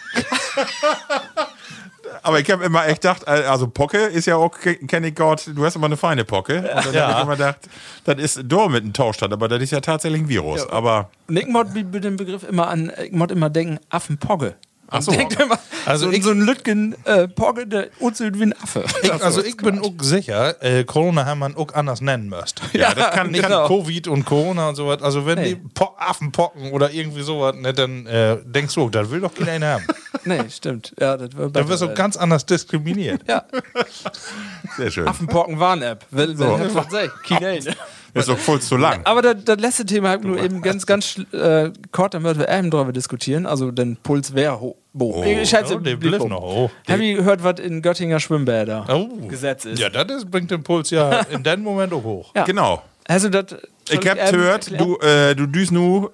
aber ich habe immer echt gedacht, äh, also Pocke ist ja auch, kenne ich Gott, du hast immer eine feine Pocke. Und dann habe ich immer gedacht, das ist Dor mit einem Tauschstand, aber das ist ja tatsächlich ein Virus. Aber Und ich mod mit dem Begriff immer an, ich mod immer denken, Affenpogge. Ach so. Denkt immer, Also so, ich- so ein Lütgen äh, Pogge, der uzelt wie ein Affe. Ich, also ich bin auch sicher, äh, Corona haben man auch anders nennen müsst. ja, das kann Nicht Genau. Covid und Corona und sowas. Also wenn Nee. die po Affenpocken oder irgendwie sowas, ne, dann äh, denkst du, das will doch keiner haben. nee, stimmt. Ja, das Dann wirst du ganz anders diskriminiert. Ja, sehr schön. Affenpocken Warn-App. Will, will, so. was sei? Keine Ahnung. Ist doch voll zu lang. Aber das, das letzte Thema habe ich nur eben ganz, ganz äh, kurz, damit wir eben drüber diskutieren. Also, den Puls wäre hoch. Oh, ich schätze, oh, der blieb noch hoch. Habe ich gehört, was in Göttinger Schwimmbäder Oh. Gesetz ist? Ja, das bringt den Puls ja in dem Moment auch hoch. Ja. Genau. Du das? Ich hab gehört, du, äh, du düst nu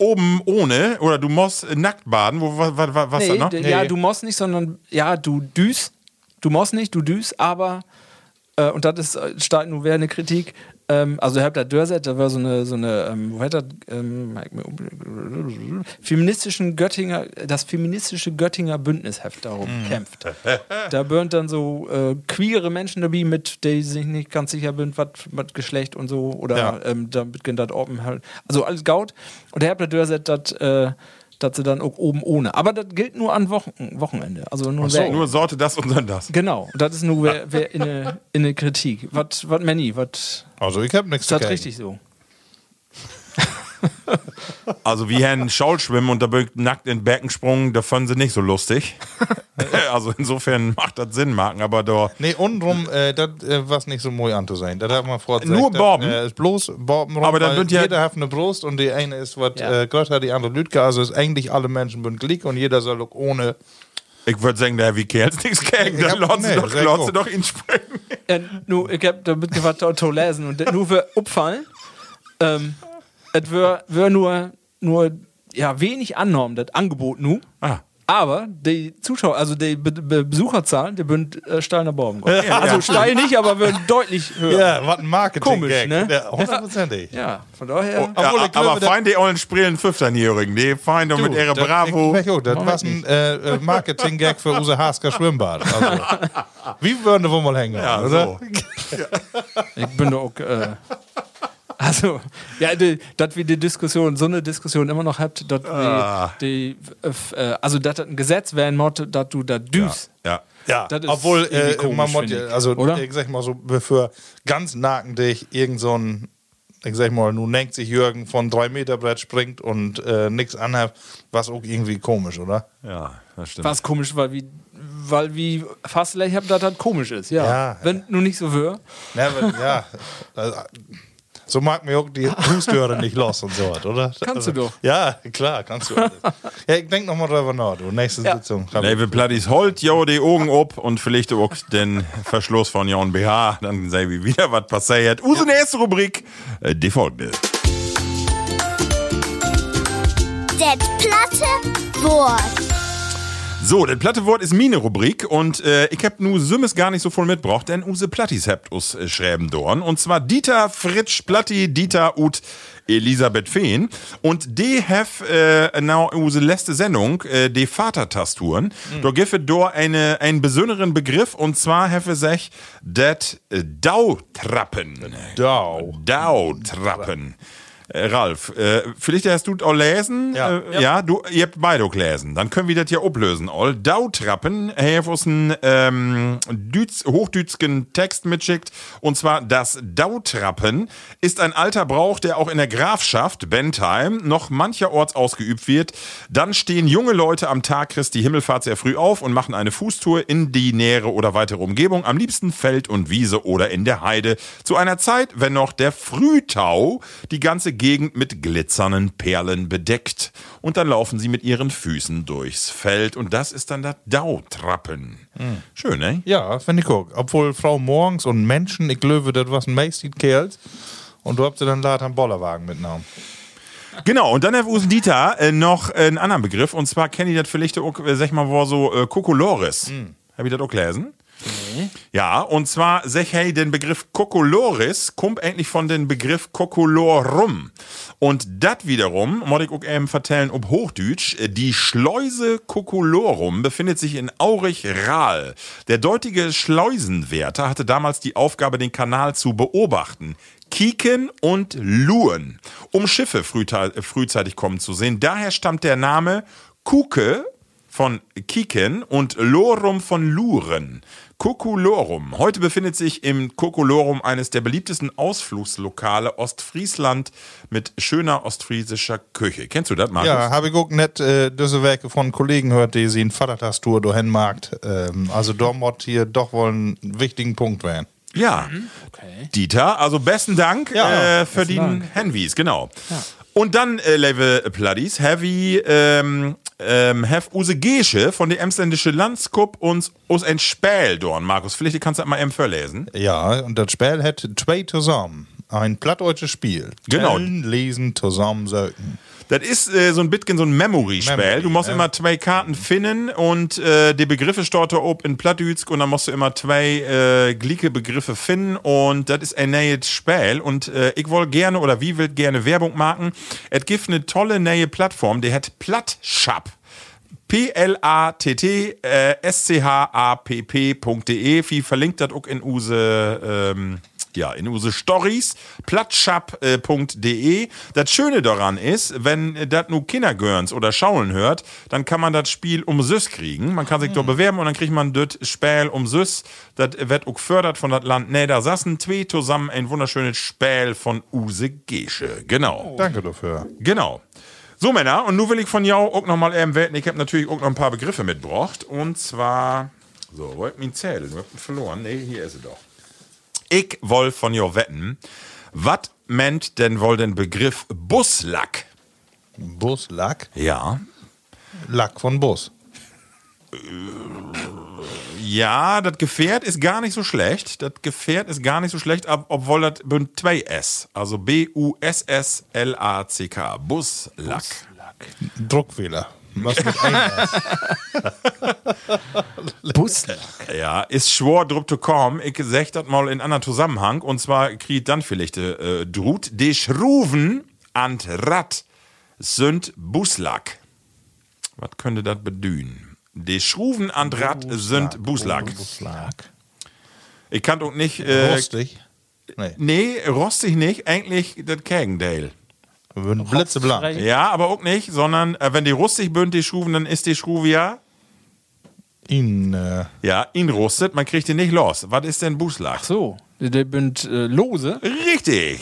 oben ohne oder du musst nackt baden. Wo, was, was, was Nee, da noch? d- ja, Nee. du musst nicht, sondern ja, du düst. Du musst nicht, du düst, aber äh, und das ist äh, stark nur wäre eine Kritik. Ähm, also, da Dörset, da war so eine, so eine, ähm, wo hat das, ähm, feministischen Göttinger, das feministische Göttinger Bündnisheft darum Mhm. kämpft. da burnt dann so äh, queere Menschen dabei mit, die sich nicht ganz sicher sind, was Geschlecht und so, oder Ja. ähm, damit gehen das oben halt. Also alles gaut. Und der da Dörset, das, äh, dass sie dann auch oben ohne. Aber das gilt nur an Wochen Wochenende. Also nur, wer- Nur Sorte das und dann das. Genau, das ist nur wer, wer in eine in eine Kritik. Was was Manny, was Also ich habe nichts ist das dagegen. richtig so? Also wie Herrn Schaul schwimmen und da bin ich nackt in den Becken sprungen, da fanden sie nicht so lustig. also insofern macht das Sinn, Marken, aber da. Nee, untenrum, äh, das äh, was nicht so mooi an zu sein. Das hat man vorher Nur Borben? Äh, ist bloß Borben rum, Aber dann weil wird ja- jeder hat eine Brust und die eine ist was Ja. äh, größer, die andere Lütke. Also ist eigentlich alle Menschen sind gleich und jeder soll auch ohne. Ich würde sagen, der wie Kerls nichts gegen. Ich Da hab- lassen sie nee, doch, lassen doch ihn springen. Ja, nu, ich hab da mitgebracht zu lesen und das nur für Upfallen. Ähm, es wär, wär nur nur ja wenig annormen das Angebot nu. Ah. Aber die Zuschauer, also die Be Be Besucherzahlen, die sind äh, steil nach oben. Ja, also ja. steil nicht, aber würden deutlich höher. Ja, was ein Marketing. Komisch, ne? Ja, hundertprozentig. Ja, von daher. Ja, Obwohl, ich glaube, aber das- fein die ollen Sprillen 15-Jährigen. Die fein doch mit ihrer das- Bravo. Ich, ich, das war ein äh, äh, Marketing-Gag für unser Hasker Schwimmbad. Also, wie würden wir mal hängen, Ja, oder? so. Ich bin doch. Äh, also, ja, dass wir die Diskussion, so eine Diskussion immer noch habt, dass Ah. die, die äh, also dass das ein Gesetz wäre, Motto, dass du da düst. Ja. Ja, Das ist obwohl äh, komisch, man muss, ja- ich. also Oder? ich sag mal so, für ganz nakendig irgend so ein, ich sag mal, nun denkt sich Jürgen von drei Meter Brett springt und äh, nichts anhat, was auch irgendwie komisch, oder? ja, das stimmt. Was komisch, weil wie, weil wie fast habt, dass das komisch ist, ja. Ja. Wenn nur nicht so wäre. Ja, ja So mag mir auch die Hustüre nicht los und so was, oder? Kannst du doch. Ja, klar, kannst du. alles. ja, ich denk noch mal drüber nach, du. Nächste Ja. Sitzung. Level Plattis holt jo die Augen ab und vielleicht auch den Verschluss von Jon BH. Dann sei wie wieder was passiert. Unsere nächste Rubrik, äh, die folgende. Det platte Wort. So, das platte Wort ist meine Rubrik und äh, ich hab nu Sümmes gar nicht so voll mitgebracht, denn use Plattis habt us äh, schreiben dorn. Und zwar Dieter Fritsch Platti, Dieter und Elisabeth Fehn. Und die have äh, now use letzte Sendung, äh, die Vatertasturen. Da giffe dor eine, einen besonderen Begriff und zwar have sich dat äh, Dautrappen. Dau. Dautrappen. Äh, Ralf, äh, vielleicht hast du auch lesen. Ja. Äh, ja. du, ihr habt beide auch lesen. Dann können wir das ja ablösen. All Dautrappen, uns einen ähm, Dütz, hochdützgen Text mitschickt. Und zwar, das Dautrappen ist ein alter Brauch, der auch in der Grafschaft Bentheim noch mancherorts ausgeübt wird. Dann stehen junge Leute am Tag Christi Himmelfahrt sehr früh auf und machen eine Fußtour in die nähere oder weitere Umgebung. Am liebsten Feld und Wiese oder in der Heide. Zu einer Zeit, wenn noch der Frühtau die ganze Gegend mit glitzernden Perlen bedeckt. Und dann laufen sie mit ihren Füßen durchs Feld. Und das ist dann das Dautrappen. Schön, ne? Ja, finde ich auch. Obwohl Frau Morgens und Menschen, ich glaube, das was ein Macy Kerls. Und du habt sie dann da einen Bollerwagen mitgenommen. Genau, und dann hat Usen Dieter äh, noch einen anderen Begriff. Und zwar kenne ich das vielleicht auch, äh, sag ich mal, wo so äh, Kokolores. Hab ich das auch gelesen? Ja, und zwar sag hey, den Begriff Kokoloris kommt eigentlich von dem Begriff Kokolorum. Und das wiederum, muss ich auch eben vertellen, ob Hochdeutsch, äh, die Schleuse Kokolorum befindet sich in Aurich-Rahl. Der deutige Schleusenwärter hatte damals die Aufgabe, den Kanal zu beobachten. Kieken und Luhen, um Schiffe frühzeitig kommen zu sehen. Daher stammt der Name Kuke von Kiken und Lorum von Luren. Kokulorum. Heute befindet sich im Kokulorum eines der beliebtesten Ausflugslokale Ostfriesland mit schöner ostfriesischer Küche. Kennst du das, Markus? Ja, habe ich auch nicht äh, diese Werke von Kollegen gehört, die sie in Vatertastour dahin mag. Ähm, also muss hier doch wohl einen wichtigen Punkt werden. Ja. Dieter, also besten Dank Ja, äh, für den Henwies, genau. Und dann, äh, Level Pluddies, Heavy, ähm, ähm, have Use Gesche von der Emsländische Landskup uns aus ein Späl dorn. Markus, vielleicht kannst du das mal eben verlesen. Ja, und das Spiel hat zwei zusammen. Ein plattdeutsches Spiel. Genau. Tellen, lesen, zusammen, söken. Das ist äh, so ein bisschen so ein Memory-Spiel. Memory, du musst ja. immer zwei Karten finden und äh, die Begriffe da oben in Plattdütsk und dann musst du immer zwei äh, gleiche Begriffe finden und das ist ein neues Spiel und äh, ich will gerne oder wie will gerne Werbung machen. Es gibt eine tolle neue Plattform, die hat Plattshop. P-L-A-T-T äh. Wie verlinkt das auch in use, ähm, ja, in use Stories. Plattschap.de. Das Schöne daran ist, wenn das nur Kindergörns oder Schaulen hört, dann kann man das Spiel um Süß kriegen. Man kann sich da bewerben und dann kriegt man das Spiel um Süß. Das wird auch gefördert von das Land Niedersassen. Zwei zusammen ein wunderschönes Spiel von Use Gesche. Genau. Danke dafür. Genau. So, Männer, und nun will ich von jou auch nochmal eben wetten. Ich habe natürlich auch noch ein paar Begriffe mitgebracht. Und zwar, so, wo hab ich ihn zählen? Hast ihn verloren. Nee, hier ist er doch. Ich woll von jou wetten, was meint denn wohl den Begriff Buslack? Buslack. Ja. Lack von Bus. Ja, das Gefährt ist gar nicht so schlecht. Das Gefährt ist gar nicht so schlecht, ob, obwohl das bünd 2S. Also B-U-S-S-L-A-C-K. Buslack. Druckfehler. Was mit. Buslack. Ja, ist schwor drup zu kommen. Ich sag das mal in anderen Zusammenhang. Und zwar kriegt dann vielleicht äh, Drut. Die Schruven an Rad sind Buslack. Was könnte das bedühen? Die Schruven an Rad sind Buslack. Buslack. Ich kann auch nicht. Äh, Rostig. Nee. nee, rostig nicht. Eigentlich das Gegenteil. Blitzeblank. Ja, aber auch nicht, sondern äh, wenn die rustig bünd, die Schruven, dann ist die Schruve ja. In, äh, Ja, ihn rustet, man kriegt ihn nicht los. Was ist denn Buslack? So, die, die bünd äh, lose. Richtig.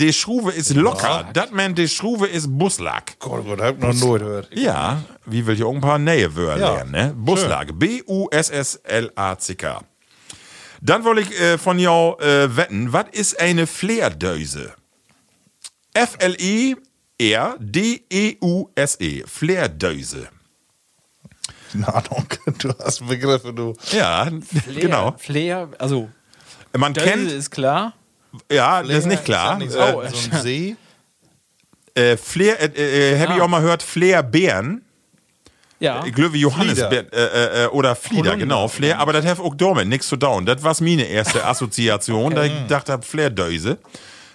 Die Schruve ist locker. Das meint, die Schruve ist Buslack. Gott, Gott, hab ich noch nie gehört. Ja, wie will ich auch ein paar nähe Wörter Ja, lernen, ne? Buslack. B-U-S-S-L-A-C-K. Dann wollte ich äh, von jou äh, wetten, was ist eine Flaredöse? F-L-E-R-D-E-U-S-E. Flair-Döse. Keine Ahnung, du hast Begriffe, du. Ja, Flair, genau. Flair, also Man Döse kennt, ist klar. ja, das ist nicht klar. Ist Äh, Oh, nicht so, so ein See? äh, Flair, äh, äh, habe ich auch mal gehört, Flair-Bären. Ja. Ich glaube Johannes Flieder. Bär- äh, äh, oder Flieder, Holunder. genau, Flair, aber das hat auch damit nichts zu down. Das war meine erste Assoziation, da ich dachte, Flair-Döse.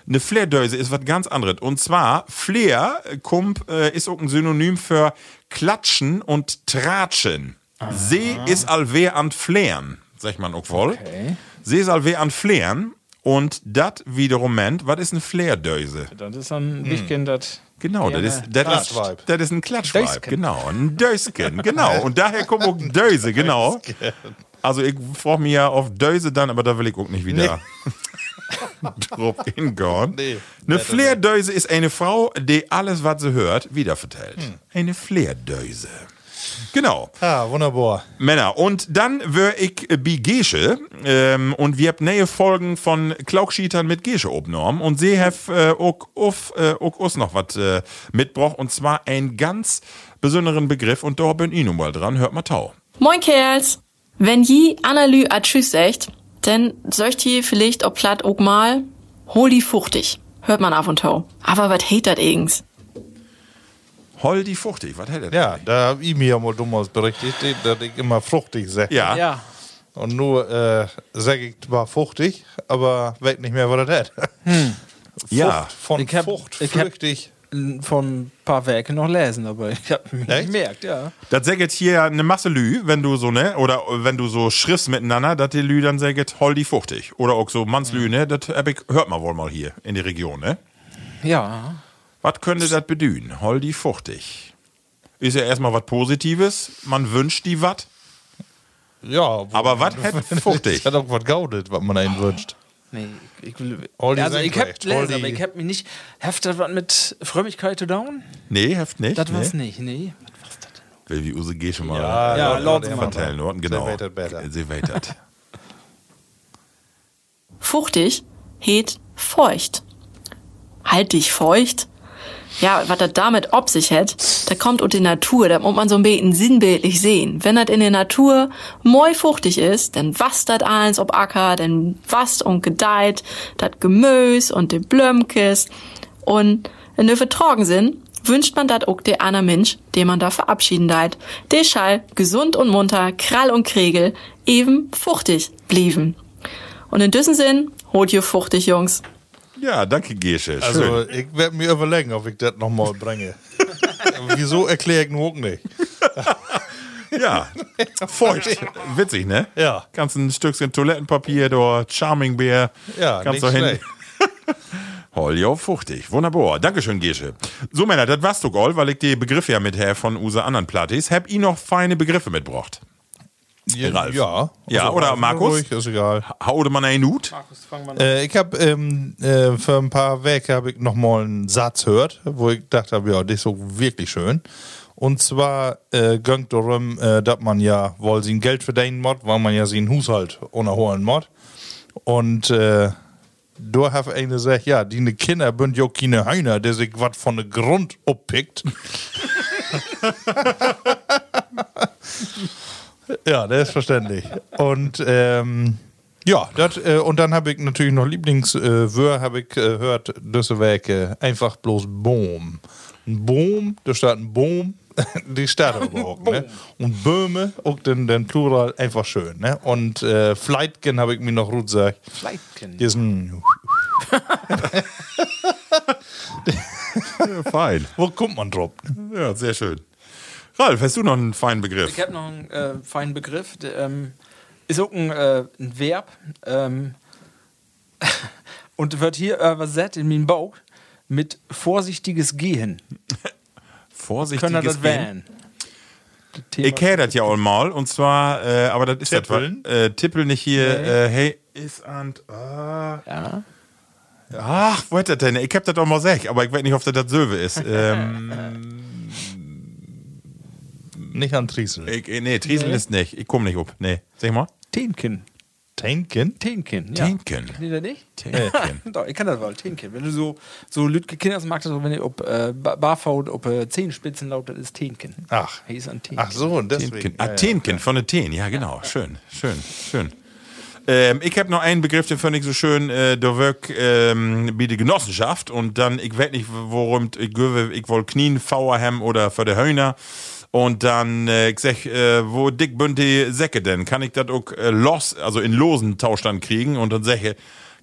Eine Flair-Döse ist was ganz anderes. Und zwar, Flair äh, kommt, äh, ist auch ein Synonym für Klatschen und Tratschen. See ist allwehr an Flären, sagt man auch wohl. Okay. See ist allwehr an Flären. Und das wiederum meint, was ist eine Flair-Döse? Das ist dann Wichken, das. Genau, das ist, das ist, das ist ein Klatschweib, genau, ein Dösken, genau. Und daher kommt auch Döse, genau. Also ich frage mich ja auf Döse dann, aber da will ich auch nicht wieder drauf hingehen. Nee. Eine Flair-Döse ist eine Frau, die alles, was sie hört, wiedervertellt. Hm. Eine Flair-Döse. Genau. Ah, wunderbar. Männer. Und dann wär ich äh, bei Gesche ähm, und wir haben neue Folgen von Klaukschietern mit Gesche obnorm und sie haben äh, auch, auf, äh, auch uns noch was äh, mitgebracht und zwar einen ganz besonderen Begriff und da bin ich nun mal dran. Hört mal tau. Moin Kerls! Wenn je Analy a Tschüss sagt, dann söcht ihr vielleicht ob platt auch mal, hol die fuchtig. Hört man ab und zu. Aber wat heit dat eigens? Hol die fruchtig, was hätte Ja, da hab ich mir ja mal dummes berichtet, dass ich immer fruchtig sage. Ja. Ja. Und nur äh, sage ich zwar fruchtig, aber weiß nicht mehr, was das hat. Ja. Frucht, von Ich hab- Frucht, ich hab- flüchtig. Von ein paar Werken noch lesen, aber ich habe mich Echt? gemerkt, ja. Das sagt hier eine Masse Lü, wenn du so, ne, oder wenn du so schriftst miteinander, dass die Lü dann sagt, hol die fruchtig. Oder auch so Mannslü, ne, das hört man wohl mal hier in die Region, ne? Ja. Was könnte das bedeuten? Hol die fruchtig. Ist ja erstmal was Positives. Man wünscht die was. Ja, Aber was hätte fruchtig? Das hat auch was gaudet, was man einen wünscht. Nee, ich will. All die also, ich hab gelesen, aber ich hab mich nicht. Heft das was mit Frömmigkeit zu down? Nee, heft nicht. Das war's nee. nicht, nee. Was war's das denn? Will wie Use G schon mal Ja, Ja, laut vertellen, Norden, genau. Sie weitert besser. Sie weitert. Fuchtig heet feucht. Halt dich feucht? Ja, was das damit ob sich hat, da kommt ut die Natur, da muss man so ein bisschen sinnbildlich sehen. Wenn das in der Natur moi fuchtig ist, dann wasst das eins ob Acker, dann wasst und gedeiht dat Gemüs und de Blömkes. Und wenn wir vertrogen sind, wünscht man dat auch der einer Mensch, den man da verabschieden deit. Der schall gesund und munter, krall und kregel, eben fuchtig blieben. Und in diesem Sinn, holt ihr fuchtig, Jungs. Ja, danke, Gesche. Schön. Also, ich werde mir überlegen, ob ich das nochmal bringe. Wieso erkläre ich nur auch nicht? ja, feucht. Witzig, ne? Ja. Kannst ein Stückchen Toilettenpapier, da Charming Bear. Ja, kannst nicht du hin. schlecht. Hol jo, fruchtig. Wunderbar. Dankeschön, Gesche. So, Männer, das war's doch all, weil ich die Begriffe ja mit her von Use anderen Plattis. Hab ich noch feine Begriffe mitgebracht? Ja, Ralf. ja. Ja, oder Ralf, Markus? ruhig, Ist egal. Haude man einen Hut? Äh, ich habe ähm, äh, für ein paar Werke habe ich noch mal einen Satz gehört, wo ich dachte, ja, das ist so wirklich schön. Und zwar äh, ging darum, äh, dass man ja wohl sein Geld verdienen muss, weil man ja seinen Haushalt unterholen muss. Und äh, da habe eine gesagt, ja, die Kinder sind ja keine Hühner, der sich was von der Grund uppickt. ja, das ist verständlich. Und ähm, ja, dat, äh, und dann habe ich natürlich noch Lieblingswör, äh, habe ich äh, gehört, diese Werke, einfach bloß Boom. Ein Boom, da steht ein Boom, die steht aber auch, ne? Und Böhme, auch den, den Plural, einfach schön, ne? Und äh, Fleitgen habe ich mir noch gut gesagt. Fleitgen. Diesen, Ja, fein. wo kommt man drauf? Ja, sehr schön. Ralf, hast du noch einen feinen Begriff? Ich habe noch einen äh, feinen Begriff. Der, ähm, ist auch ein, äh, ein Verb. Ähm, und wird hier übersetzt in meinem Bauch mit vorsichtiges Gehen. Vorsichtiges Können wir das Gehen. Ich kenne das ja auch mal und zwar, äh, aber das ist das Tippeln? äh, Tippel nicht hier, äh, hey, ist an, ah, Ja. ach, wo hat das denn? Ich hab das auch mal gesagt, aber ich weiß nicht, ob das das Söwe ist. ähm, Nicht an Triesel. ich, nee, Triesel ist nicht, ich komme nicht up, nee, sag mal. Tenken. Tänken? Tinken, ja. Tinken. Nee, das nicht? Tinken. Doch, ich kann das wohl, Tinken. Wenn du so, so Lütke Kinders magst, so, wenn ihr ob äh, Ba- Barfout, ob äh, Zehenspitzen lautet, das ist Tinken. Ach. Hier ist ein Tinken. Ach so, und deswegen. Tinken. Ja, Ah, ja. Tinken, von der Ten, ja genau. Schön, schön, schön. Ähm, ich habe noch einen Begriff, den fand ich so schön, äh, da wirkt ähm, bei der Genossenschaft und dann, ich weiß nicht, worum ich ich woll Knien, Fauer oder für der Höhner. Und dann, äh, ich sag, äh, wo dick bünd die Säcke denn? Kann ich das auch äh, los, also in losen Tauschstand kriegen? Und dann sag ich,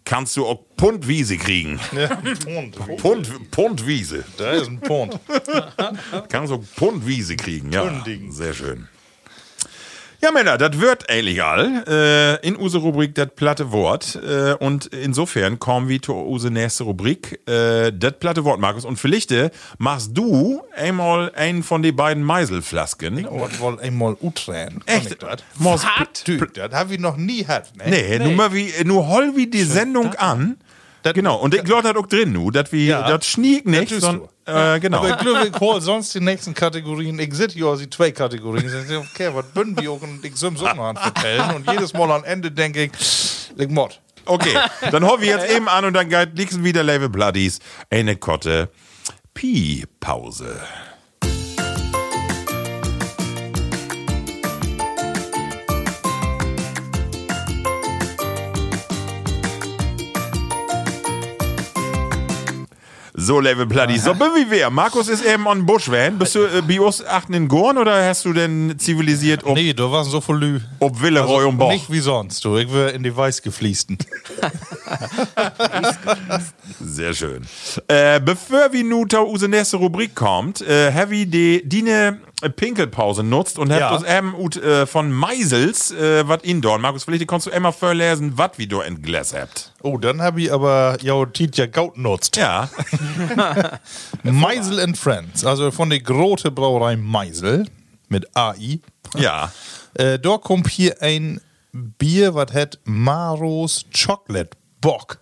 kannst du auch Pundwiese kriegen? Ja, Pond. Pund, Pundwiese. Da ist ein Pond. Kannst du auch Pundwiese kriegen, ja. Sehr schön. Ja, Männer, das wird illegal äh, in unsere Rubrik das platte Wort. Äh, und insofern kommen wir zu unserer nächste Rubrik, äh, das platte Wort, Markus. Und vielleicht machst du einmal einen von den beiden Meiselflasken. Ich wollte einmal utränen. Echt? Das Machst- das habe ich noch nie gehabt. Ne? Nee, Nur, mal wie, nur hol wie die Sendung an. Das- genau, und ich glaube, das auch drin, nu, dass wir, Ja. das schnieg nicht, tust sondern, äh, genau. Aber ich glaube, ich hol sonst die nächsten Kategorien. Ich sehe ja die zwei Kategorien. Ich okay, was bünden wir auch und ich soll es auch noch an vertellen. Und jedes Mal am Ende denke ich, ich mod. Okay, dann hoffen wir jetzt eben an und dann geht liegen wieder Level Bloodies eine Kotte Pi-Pause. So, Level Bloody. So, bin wie wer? Markus ist eben on Buschwan. Bist du äh, Bios achten in Gorn oder hast du denn zivilisiert ob, Nee, du warst so voll Lü. ob Willeroy und Boch? Nicht wie sonst, du. Ich wäre in die Weiß gefließten. Sehr schön. Äh, bevor wir nun zu unsere nächste Rubrik kommt, äh, have ich die Dine Pinkelpause nutzt und habt Ja. uns eben ut, äh, von Meisels äh, was indoor. Markus, vielleicht kannst du immer vorlesen, was wir da in Glas habt. Oh, dann habe ich aber ja Titja Gaut nutzt. Ja, Meisel and Friends, also von der Grote Brauerei Meisel mit AI. ja. Äh, da kommt hier ein Bier, was hat Maros Chocolate Bock.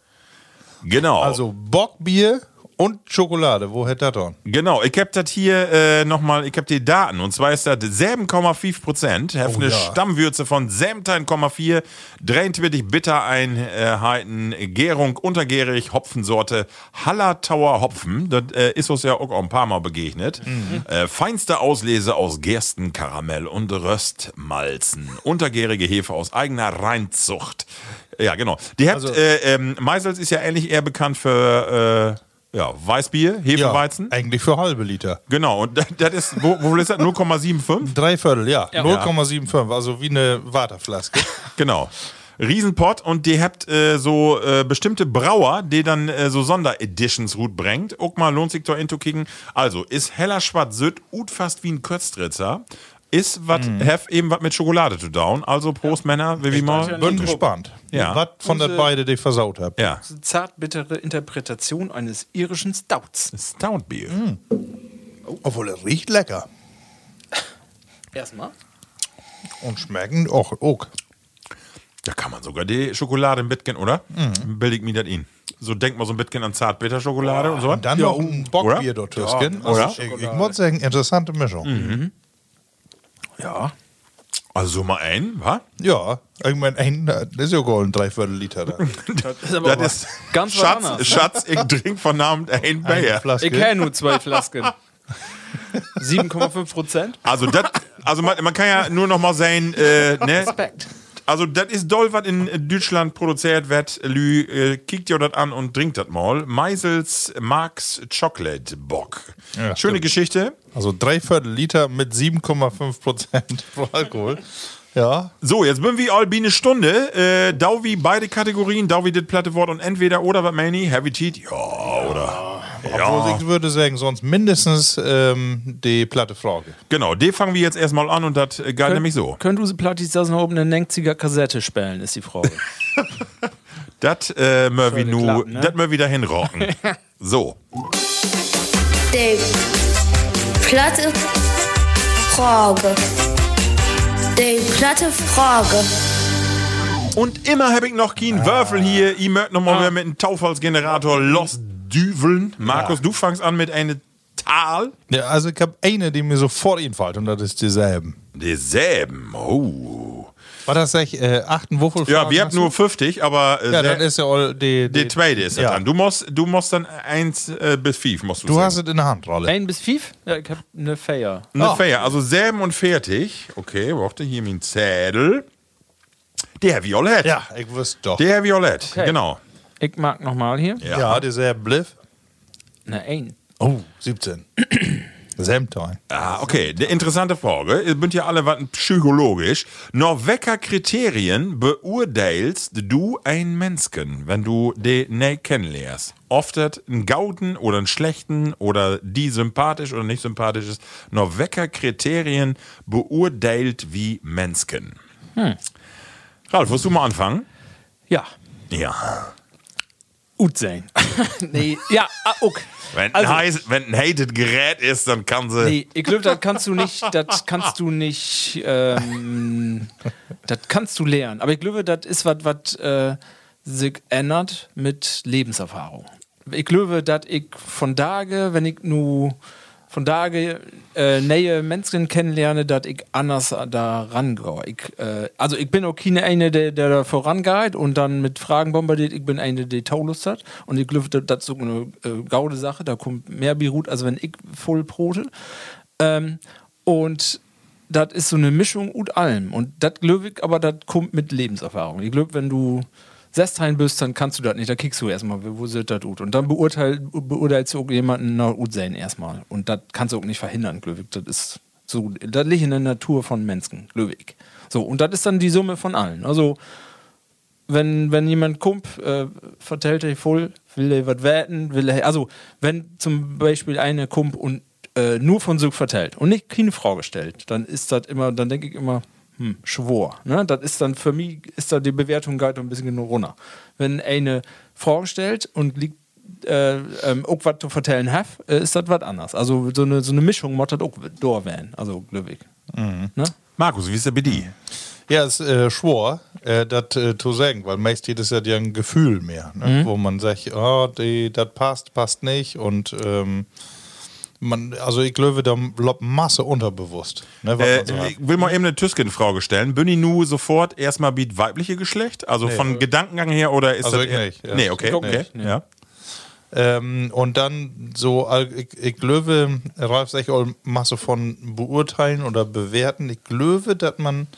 Genau. Also Bockbier und Schokolade. Wo hätte das dann? Genau, ich hab das hier äh, nochmal, ich hab die Daten und zwar ist das 7,5 Prozent, hat eine ja. Stammwürze von 17,4, 23 Bittereinheiten, Gärung untergärig, Hopfensorte Hallertauer Hopfen, das äh, ist uns ja auch ein paar Mal begegnet. Äh, feinste Auslese aus Gersten, Karamell und Röstmalzen, untergärige Hefe aus eigener Reinzucht. Ja, genau. Die habt, äh, ähm, Meisels ist ja ähnlich eher bekannt für äh, ja, Weißbier, Hefeweizen. eigentlich für halbe Liter. Genau, und das- das ist, wo, wo ist das? 0,75? Drei Viertel, ja. 0,75, also wie eine Waterflaske. Genau. Riesenpott und die habt äh, so äh, bestimmte Brauer, die dann äh, so Sondereditions gut bringt. Auch mal lohnt sich da into kicken. Also, ist heller schwarz süd ut fast wie ein Köstritzer. Ist was, have eben was mit Schokolade zu down. Also, Prost, Männer, wie wie mal. Bin gespannt, Ja. was von der beide die versaut habt. Ja. Zartbittere Interpretation eines irischen Stouts. Stout-Bier. Obwohl er riecht lecker. Erstmal. Und schmecken auch. auch. Da kann man sogar die Schokolade ein bisschen, oder? Billig mir das ihn. So denkt man so ein bisschen an Zartbitterschokolade und so. Und dann noch ein Bockbier oder? dort Tüsken. oder? Also ich, ich muss sagen, interessante Mischung. Ja. Also so mal ein, wa? Ja, ich meine, ein, das ist ja wohl ein Dreiviertel Liter da. Das ist aber Das ist ganz was Schatz, anderes. Schatz, ich trink von Abend ein. Flaske. Ich kenne nur zwei Flasken. 7,5 Prozent. Also das, also man, man kann ja nur noch mal sagen, äh, ne? Respekt. Also das ist doll, was in Deutschland produziert wird. Lü, äh, kickt ihr das an und trinkt das mal. Meisels Max Chocolate Bock. Ja, Schöne Geschichte. Also Dreiviertel Liter mit 7,5 Prozent pro Alkohol. Ja. So, jetzt bin wir all bi eine Stunde. Äh, dau wie beide Kategorien, dau wie das platte Wort und entweder oder was ich? Heavy Cheat? Ja, oder? Obwohl ich würde sagen, sonst mindestens ähm, die platte Frage. Genau, die fangen wir jetzt erstmal an und das geht nämlich so. Könnt du Plattis das noch oben eine Nengziger Kassette spielen, ist die Frage. Das äh, Sollte nu, klappen, ne? das mör wieder hinrocken. so. Die platte Frage. Die platte Frage. Und immer habe ich noch keinen Würfel hier. Ich möchte noch mal mit einem Taufholzgenerator los düveln. Markus, du fangst an mit einem Tal. Ja, also ich habe eine, die mir sofort einfällt und das ist dieselben. Dieselben. Oh. War das echt äh, achten Wuffel? Ja, wir haben nur 50, aber äh, Ja, dann ist ja all die, der zweite ist ja. dann. Du musst, du musst dann eins äh, bis fünf musst du Du sagen. hast es in der Hand, Rolle. Ein bis fünf? Ja, ich hab eine Feier. Eine Oh. Feier, also selben und fertig. Okay, warte, hier mein Zettel. Der Violett. Ja, ich wüsste doch. Der Violett, Okay. genau. Ich mag nochmal hier. Ja. Ja, dieser Bliff. Ne, ein. Oh, 17. Semtein. Ah, okay. Die interessante Frage. Ihr bünd ja alle was psychologisch. Nach welcher Kriterien beurteilst du einen Menschen, wenn du den nicht kennenlernst? Oft einen Gauden oder einen schlechten oder die sympathisch oder nicht sympathisch ist. Nach welcher Kriterien beurteilt wie Menschen? Hm. Ralf, wirst du mal anfangen? Ja. Ja. Gut sein. nee, ja, ah, okay. Wenn, Also- ein, heiß, wenn ein hated Gerät ist, dann kann sie. Nee, ich glaube, das kannst du nicht, das kannst du nicht, ähm, das kannst du lernen. Aber ich glaube, das ist was, was äh, sich ändert mit Lebenserfahrung. Ich glaube, dass ich von Tage, wenn ich nur von Tage äh, neue Menschen kennenlerne, dass ich anders da rangehe. Äh, also ich bin auch keine eine, der, der da vorangeht und dann mit Fragen bombardiert. Ich bin eine, die Taulust hat. Und ich glaube, das ist so eine äh, gaude Sache. Da kommt mehr Beirut, als wenn ich voll brote. Ähm, und das ist so eine Mischung und allem. Und das glaube ich, aber das kommt mit Lebenserfahrung. Ich glaube, wenn du Sestheim bist, dann kannst du das nicht. Da kickst du erstmal, wo sieht das gut. Und dann beurteil, beurteilst du auch jemanden nach gut sein erstmal. Und das kannst du auch nicht verhindern, ich. Das ist so, das liegt in der Natur von Menschen, ich. So, und das ist dann die Summe von allen. Also, wenn, wenn jemand kommt, äh, vertellt er voll, will er was werten, will er, also, wenn zum Beispiel eine kommt und äh, nur von sich vertellt und nicht keine Frage stellt, dann ist das immer, dann denke ich immer, hm, Schwor. Ne? Das ist dann für mich, ist da die Bewertung geht ein bisschen runter. Wenn eine Frage stellt und liegt äh, ähm, auch was zu vertellen hat, äh, ist das was anderes. Also so eine, so eine Mischung muss das auch da werden. Also, glaube ich. Ne? Markus, wie ist der bei dir? Ja, es ist äh, schwer, äh, das äh, zu sagen, weil meist ist ja ein Gefühl mehr, ne? Mhm. wo man sagt, oh, das passt, passt nicht und ähm, man, also ich glaube, da bleibt Masse unterbewusst. Ne, Äh, so ich will mal eben eine Tüsken-Frage stellen. Bin ich nu sofort erstmal biet weibliche Geschlecht? Also von Gedankengang her oder ist Also das. ich nicht, ja. Nee, okay, okay. nicht, Ja. Ähm, und dann so, ich, ich glaube, Ralf sagt auch Masse von beurteilen oder bewerten. Ich glaube, dass man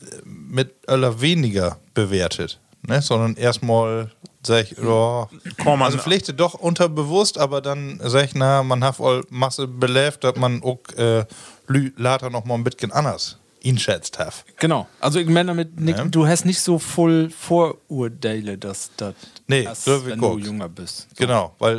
äh, mit aller weniger bewertet, ne? sondern erstmal sag ich, oh, Komm, also vielleicht doch unterbewusst, aber dann sag ich, na, man hat all Masse belebt, dass man auch äh, lü- later noch mal ein bisschen anders einschätzt hat. Genau. Also ich meine damit, nicht, Ja. du hast nicht so voll Vorurteile, dass das Nee, glaub ich wenn du auch. jünger bist. Genau, weil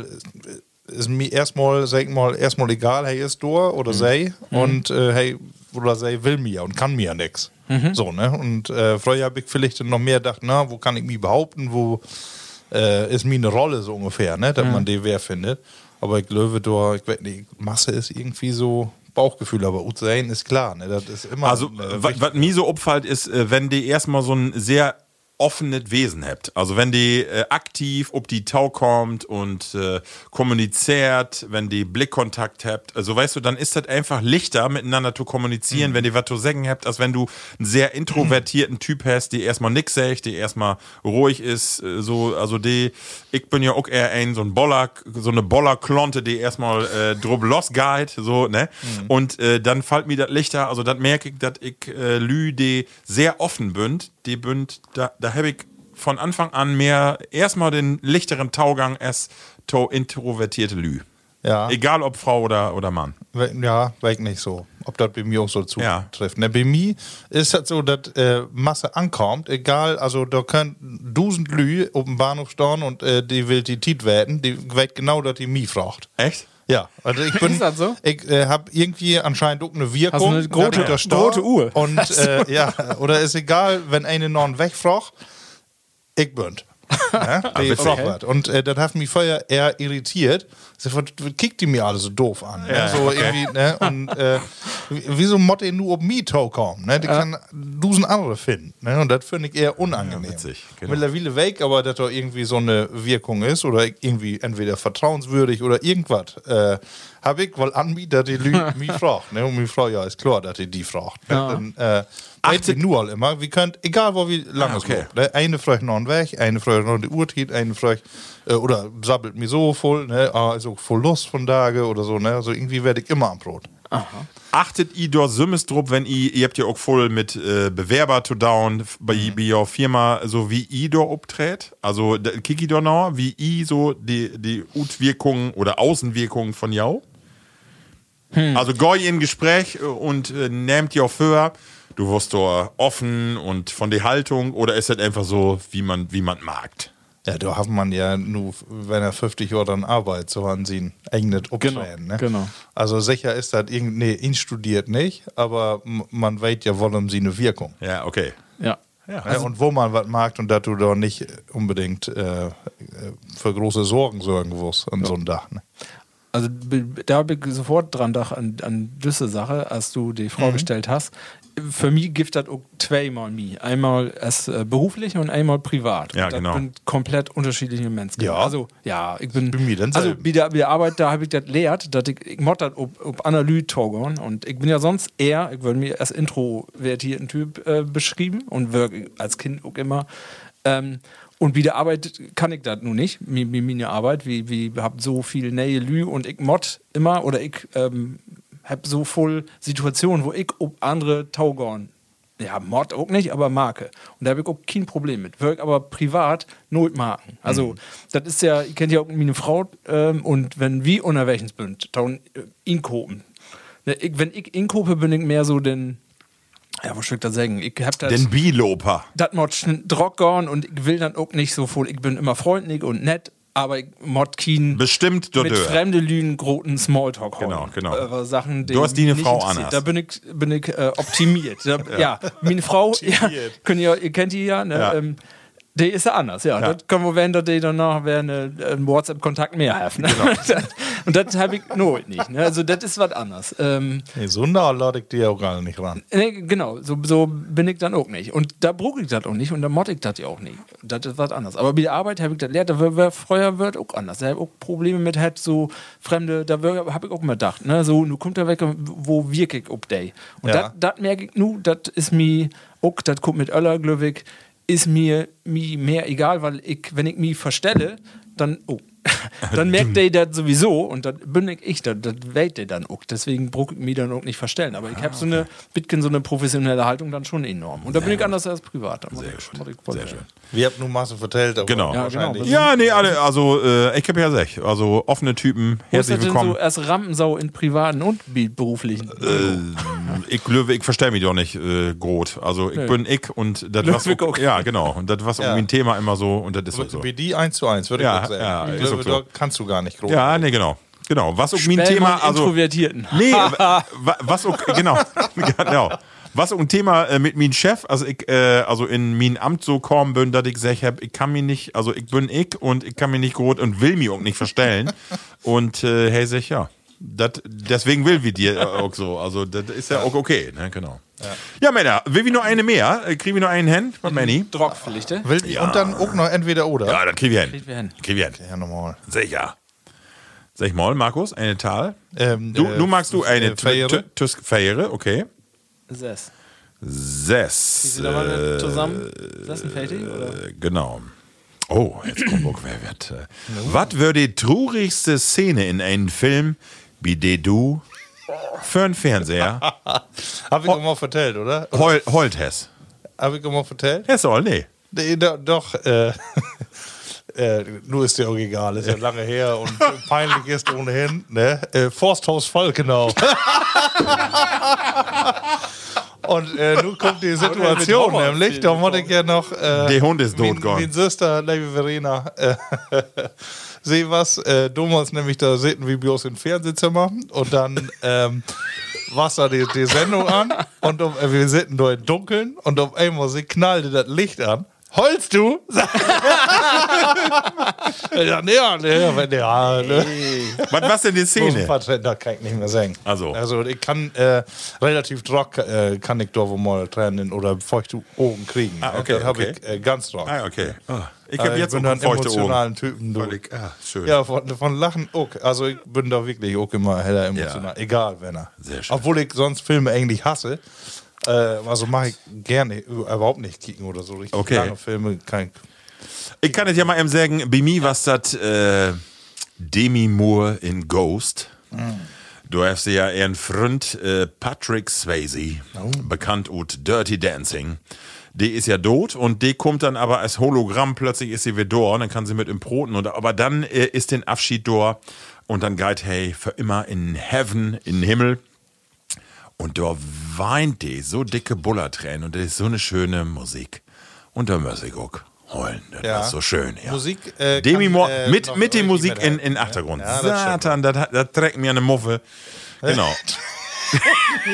es ist mir erstmal, sag ich mal, erstmal egal, hey ist da oder sei und äh, hey oder sei will mir und kann mir ja nix. So, ne? Und äh, früher habe ich vielleicht noch mehr gedacht, na, wo kann ich mich behaupten, wo äh, ist mir eine Rolle so ungefähr, ne, dass man die wer findet. Aber ich glaube, da, ich weiß nicht, Masse ist irgendwie so Bauchgefühl, aber Ut sein ist klar, ne? Das ist immer Also, äh, was, mir so auffällt, ist, äh, wenn die erstmal so ein sehr offenes Wesen habt. Also wenn die äh, aktiv ob die Tau kommt und äh, kommuniziert, wenn die Blickkontakt habt, also weißt du, dann ist das einfach lichter miteinander zu kommunizieren, wenn die was zu sagen habt, als wenn du einen sehr introvertierten Typ hast, die erstmal nix sagt, die erstmal ruhig ist, äh, so, also die, ich bin ja auch eher ein, so ein Boller, so eine Bollerklonte, die erstmal äh, drüber losgeht, so, ne? Und äh, dann fällt mir das lichter, also das merke ich, dass ich äh, Lü, die sehr offen bünd, die bünd, da, da habe ich von Anfang an mehr erstmal den lichteren Taugang als to introvertierte Lü. ja. Egal ob Frau oder, oder Mann. Ja, weg nicht so. Ob das bei mir auch so Ja. zutrifft. Ne, bei mir ist das so, dass äh, Masse ankommt, egal, also da können tausend Lü auf dem Bahnhof stehen und äh, die will die Tit werden, die weiß genau, dass die mich fragt. Echt? Ja, also ich bin, Ist das so? ich äh, habe irgendwie anscheinend auch eine Wirkung. Hast du eine große- stehe große Uhr? Und äh, ja, oder ist egal, wenn eine noch wegfragt, ich bin. Ja, fragt was. Und äh, das hat mich vorher eher irritiert. So, was was kickt die mir alle so doof an? Ne? Ja, so okay. irgendwie, ne? Und äh, wieso motte nur auf mich kommen? Ne? Die kann dusen andere finden. Ne? Und das finde ich eher unangenehm. Ja, witzig, genau. Mittlerweile weg, aber dass da irgendwie so eine Wirkung ist oder irgendwie entweder vertrauenswürdig oder irgendwas. Äh, habe ich, weil an mich, dass die Leute mich fragt. Ne? Und mich fragt, ja, ist klar, dass die die fragt. Ne? Ja. Dann, äh, Achtet nur all immer. Wir könnt, egal wo wir lang Ah, es okay. läuft, ne? Eine fragt noch einen Weg, eine fragt noch die Uhrzeit, eine fragt, äh, oder sabbelt mir so voll, ne? Ah, ist auch voll Lust von Tage oder so, ne? Also irgendwie werde ich immer am Brot. Achtet ihr dort Sümmes wenn ihr, ihr habt ja auch voll mit äh, Bewerber to down bei, Mhm. bei eurer Firma, so wie ihr dort obtret? Also, kiki noch, wie ihr so die, die Utwirkungen oder Außenwirkungen von jou? Hm. Also, geh in ein Gespräch äh, und äh, nehmt ihr für, du wirst da offen und von der Haltung oder ist das einfach so, wie man, wie man mag? Ja, da hat man ja nur, wenn er 50 Jahre dann arbeitet, so an sie ein eigenes Optränen, ne? genau. Also sicher ist das irgendwie, nee, ihn studiert nicht, aber man weiß ja wohl um sie eine Wirkung. Ja, okay. Ja. Ja, und wo man was mag und dass du da nicht unbedingt äh, für große Sorgen sorgen wirst an so einem Dach. Ne? Also da bin ich sofort dran gedacht an, an diese Sache, als du die Mhm. Frage gestellt hast. Für mich gibt das auch zweimal mich. Einmal als äh, beruflich und einmal privat. Ja, und genau. sind komplett unterschiedliche Menschen. Ja. Also, ja, ich bin. Bei mir dann also, bei der, bei der Arbeit, da habe ich das lehrt, dass ich, ich mod das ob, ob Analyse taugen. Und ich bin ja sonst eher, ich würde mir als introvertierten Typ äh, beschrieben und wirke als Kind auch immer. Ähm, und wie der Arbeit kann ich das nun nicht, wie, wie meine Arbeit, wie, wie hab so viel Nähe Lü und ich mod immer oder ich ähm, hab so voll Situationen, wo ich ob andere Taugorn, ja, Mod auch nicht, aber Marke. Und da habe ich auch kein Problem mit. Wirk aber privat not Marken. Also, das ist ja, ihr kennt ja auch meine Frau ähm, und wenn wir unterwegs sind, dann äh, inkopen. Ne, ich, wenn ich inkope, bin ich mehr so den, ja, was soll ich da sagen? Ich hab das Den Biloper. das mod Drockgorn und ich will dann auch nicht so voll. Ich bin immer freundlich und nett, aber ich mod kein Bestimmt dort. mit fremde Lügen großen Smalltalk Genau, genau. Äh, Sachen, die Du hast die eine Frau anders. Da bin ich, bin ich äh, optimiert. Da, ja. meine Frau, ja, könnt ihr, ihr kennt die ja, ne? Ja. Ähm, die ist ja anders, ja. Ja. Das können wir, wenn die danach wäre eine, ein WhatsApp-Kontakt mehr haben. Ne? Genau. und das habe ich nur nicht. Ne? Also das ist was anderes. Ähm, Nee, so nah lade ich dir auch gar nicht ran. Nee, genau, so, so bin ich dann auch nicht. Und da brauche ich das auch nicht und da mod ich das ja auch nicht. Das ist was anderes. Aber bei der Arbeit habe ich das gelernt, da wär, früher wird auch anders. Da habe ich auch Probleme mit hat, so Fremde, da habe ich auch mal gedacht, ne, so, du kommst da weg, wo wirke ich up day. Und Ja. das merke ich nu, das ist mir auch, das kommt mit Öller, Glöwig, ist mir, mir mehr egal, weil ich, wenn ich mich verstelle, dann, oh, dann merkt der das sowieso und dann bin ich das, das weht der dann auch. Deswegen brauche ich mich dann auch nicht verstellen. Aber ich habe so eine, Bitcoin so eine professionelle Haltung dann schon enorm. Und da bin ich anders als privat. Muss ich- Sehr schön. Wir haben nur Masse vertellt, aber Genau. Ja, genau. Ja, nee, alle, also äh, ich habe ja sech. Also offene Typen, herzlich willkommen. so als Rampensau in privaten und beruflichen? ich glaube, ich verstehe mich doch nicht äh, groß. Also ich Nee. bin ich und das was ja genau und das was Ja. irgendwie ein Thema immer so und das ist halt so. Wie die 1 zu 1, würde Ja, ich sagen. ja, ist auch so. da kannst du gar nicht groß. Ja, nee, genau. Genau, was auch mein Spellmann Thema, also Introvertierten. Nee, wa- wa- was auch, genau, genau. Was auch ein Thema äh, mit meinem Chef, also ich, äh, also in mein Amt so kommen bin, dass ich gesagt hab, ich kann mich nicht, also ich bin ich und ich kann mich nicht groß und will mich auch nicht verstellen. und äh, hey, sag ja, dat, deswegen will wir dir äh, auch so, also das ist ja auch okay, ne, genau. Ja, Männer, will wir noch eine mehr? Äh, Kriegen wir noch einen hin? Was, Manny? Drockpflichte. Will, Und dann auch noch entweder oder. Ja, dann kriegen wir hin. Kriegen wir hin. Kriegen wir hin. Ja, normal. Sicher. Sag ich mal, Markus, eine Tal. Ähm, Du, äh, du magst du eine äh, Fähre. Tusk Fähre, okay. Sess. Sess. Sind da mal zusammen? Sessenfertig? Oder? Äh, genau. Oh, jetzt kommt wer wird. Äh, Was wäre die traurigste Szene in einem Film, wie die du für einen Fernseher Hab ich mal vertellt, oder? heul, heult hast? Hab ich mal vertellt? Ja, soll, nee. Nee, do, doch, äh, äh, nur ist dir auch egal, ist ja lange her und peinlich ist ohnehin, ne? Äh, Forsthaus Volkenau. und äh, nun kommt die Situation, nämlich, da wollte ich ja noch. Äh, Der Hund ist mein, totgegangen. mein Süster, liebe Verena, äh, seh was, äh, damals nämlich da sitzen wir bloß im Fernsehzimmer und dann ähm, da die, die Sendung an und um, äh, wir sitzen da im Dunkeln und auf einmal sie knallte das Licht an. Holst du? ja, nee, nee, wenn ja, ne. Was war denn die Szene? Da kann ich nicht mehr sagen. Also. also ich kann äh, relativ trock äh, kann ich da wo mal trennen oder feuchte Augen kriegen. Ah, okay, das habe okay. ich äh, ganz trock. Ah, okay. Oh, ich Äh, habe jetzt bin dann feuchte Ohren. emotionalen Typen. Du. Ich, ah, schön. Ja, von, von Lachen auch. Also ich bin da wirklich auch immer heller emotional. Egal, wenn er. Sehr schön. Obwohl ich sonst Filme eigentlich hasse. Äh, also mache ich gerne überhaupt nicht kicken oder so. Richtig Okay. lange Filme kann ich. Kann es ja mal eben sagen, bei mir was das äh, Demi Moore in Ghost. Du hast ja ihren Freund äh, Patrick Swayze, bekannt ut Dirty Dancing. Die ist ja tot und die kommt dann aber als Hologramm, plötzlich ist sie wieder da und dann kann sie mit ihm proten. Und, aber dann äh, ist den Abschied da und dann geht hey für immer in Heaven, in den Himmel. Und da weint die so dicke Bullertränen und das ist so eine schöne Musik. Und da muss ich auch heulen. Das Ja. war so schön, ja. Musik, äh, Demi kann, äh, mit, mit der Musik in, in. Achtergrund. Ja, das. Satan, das, das trägt mir eine Muffe. Genau.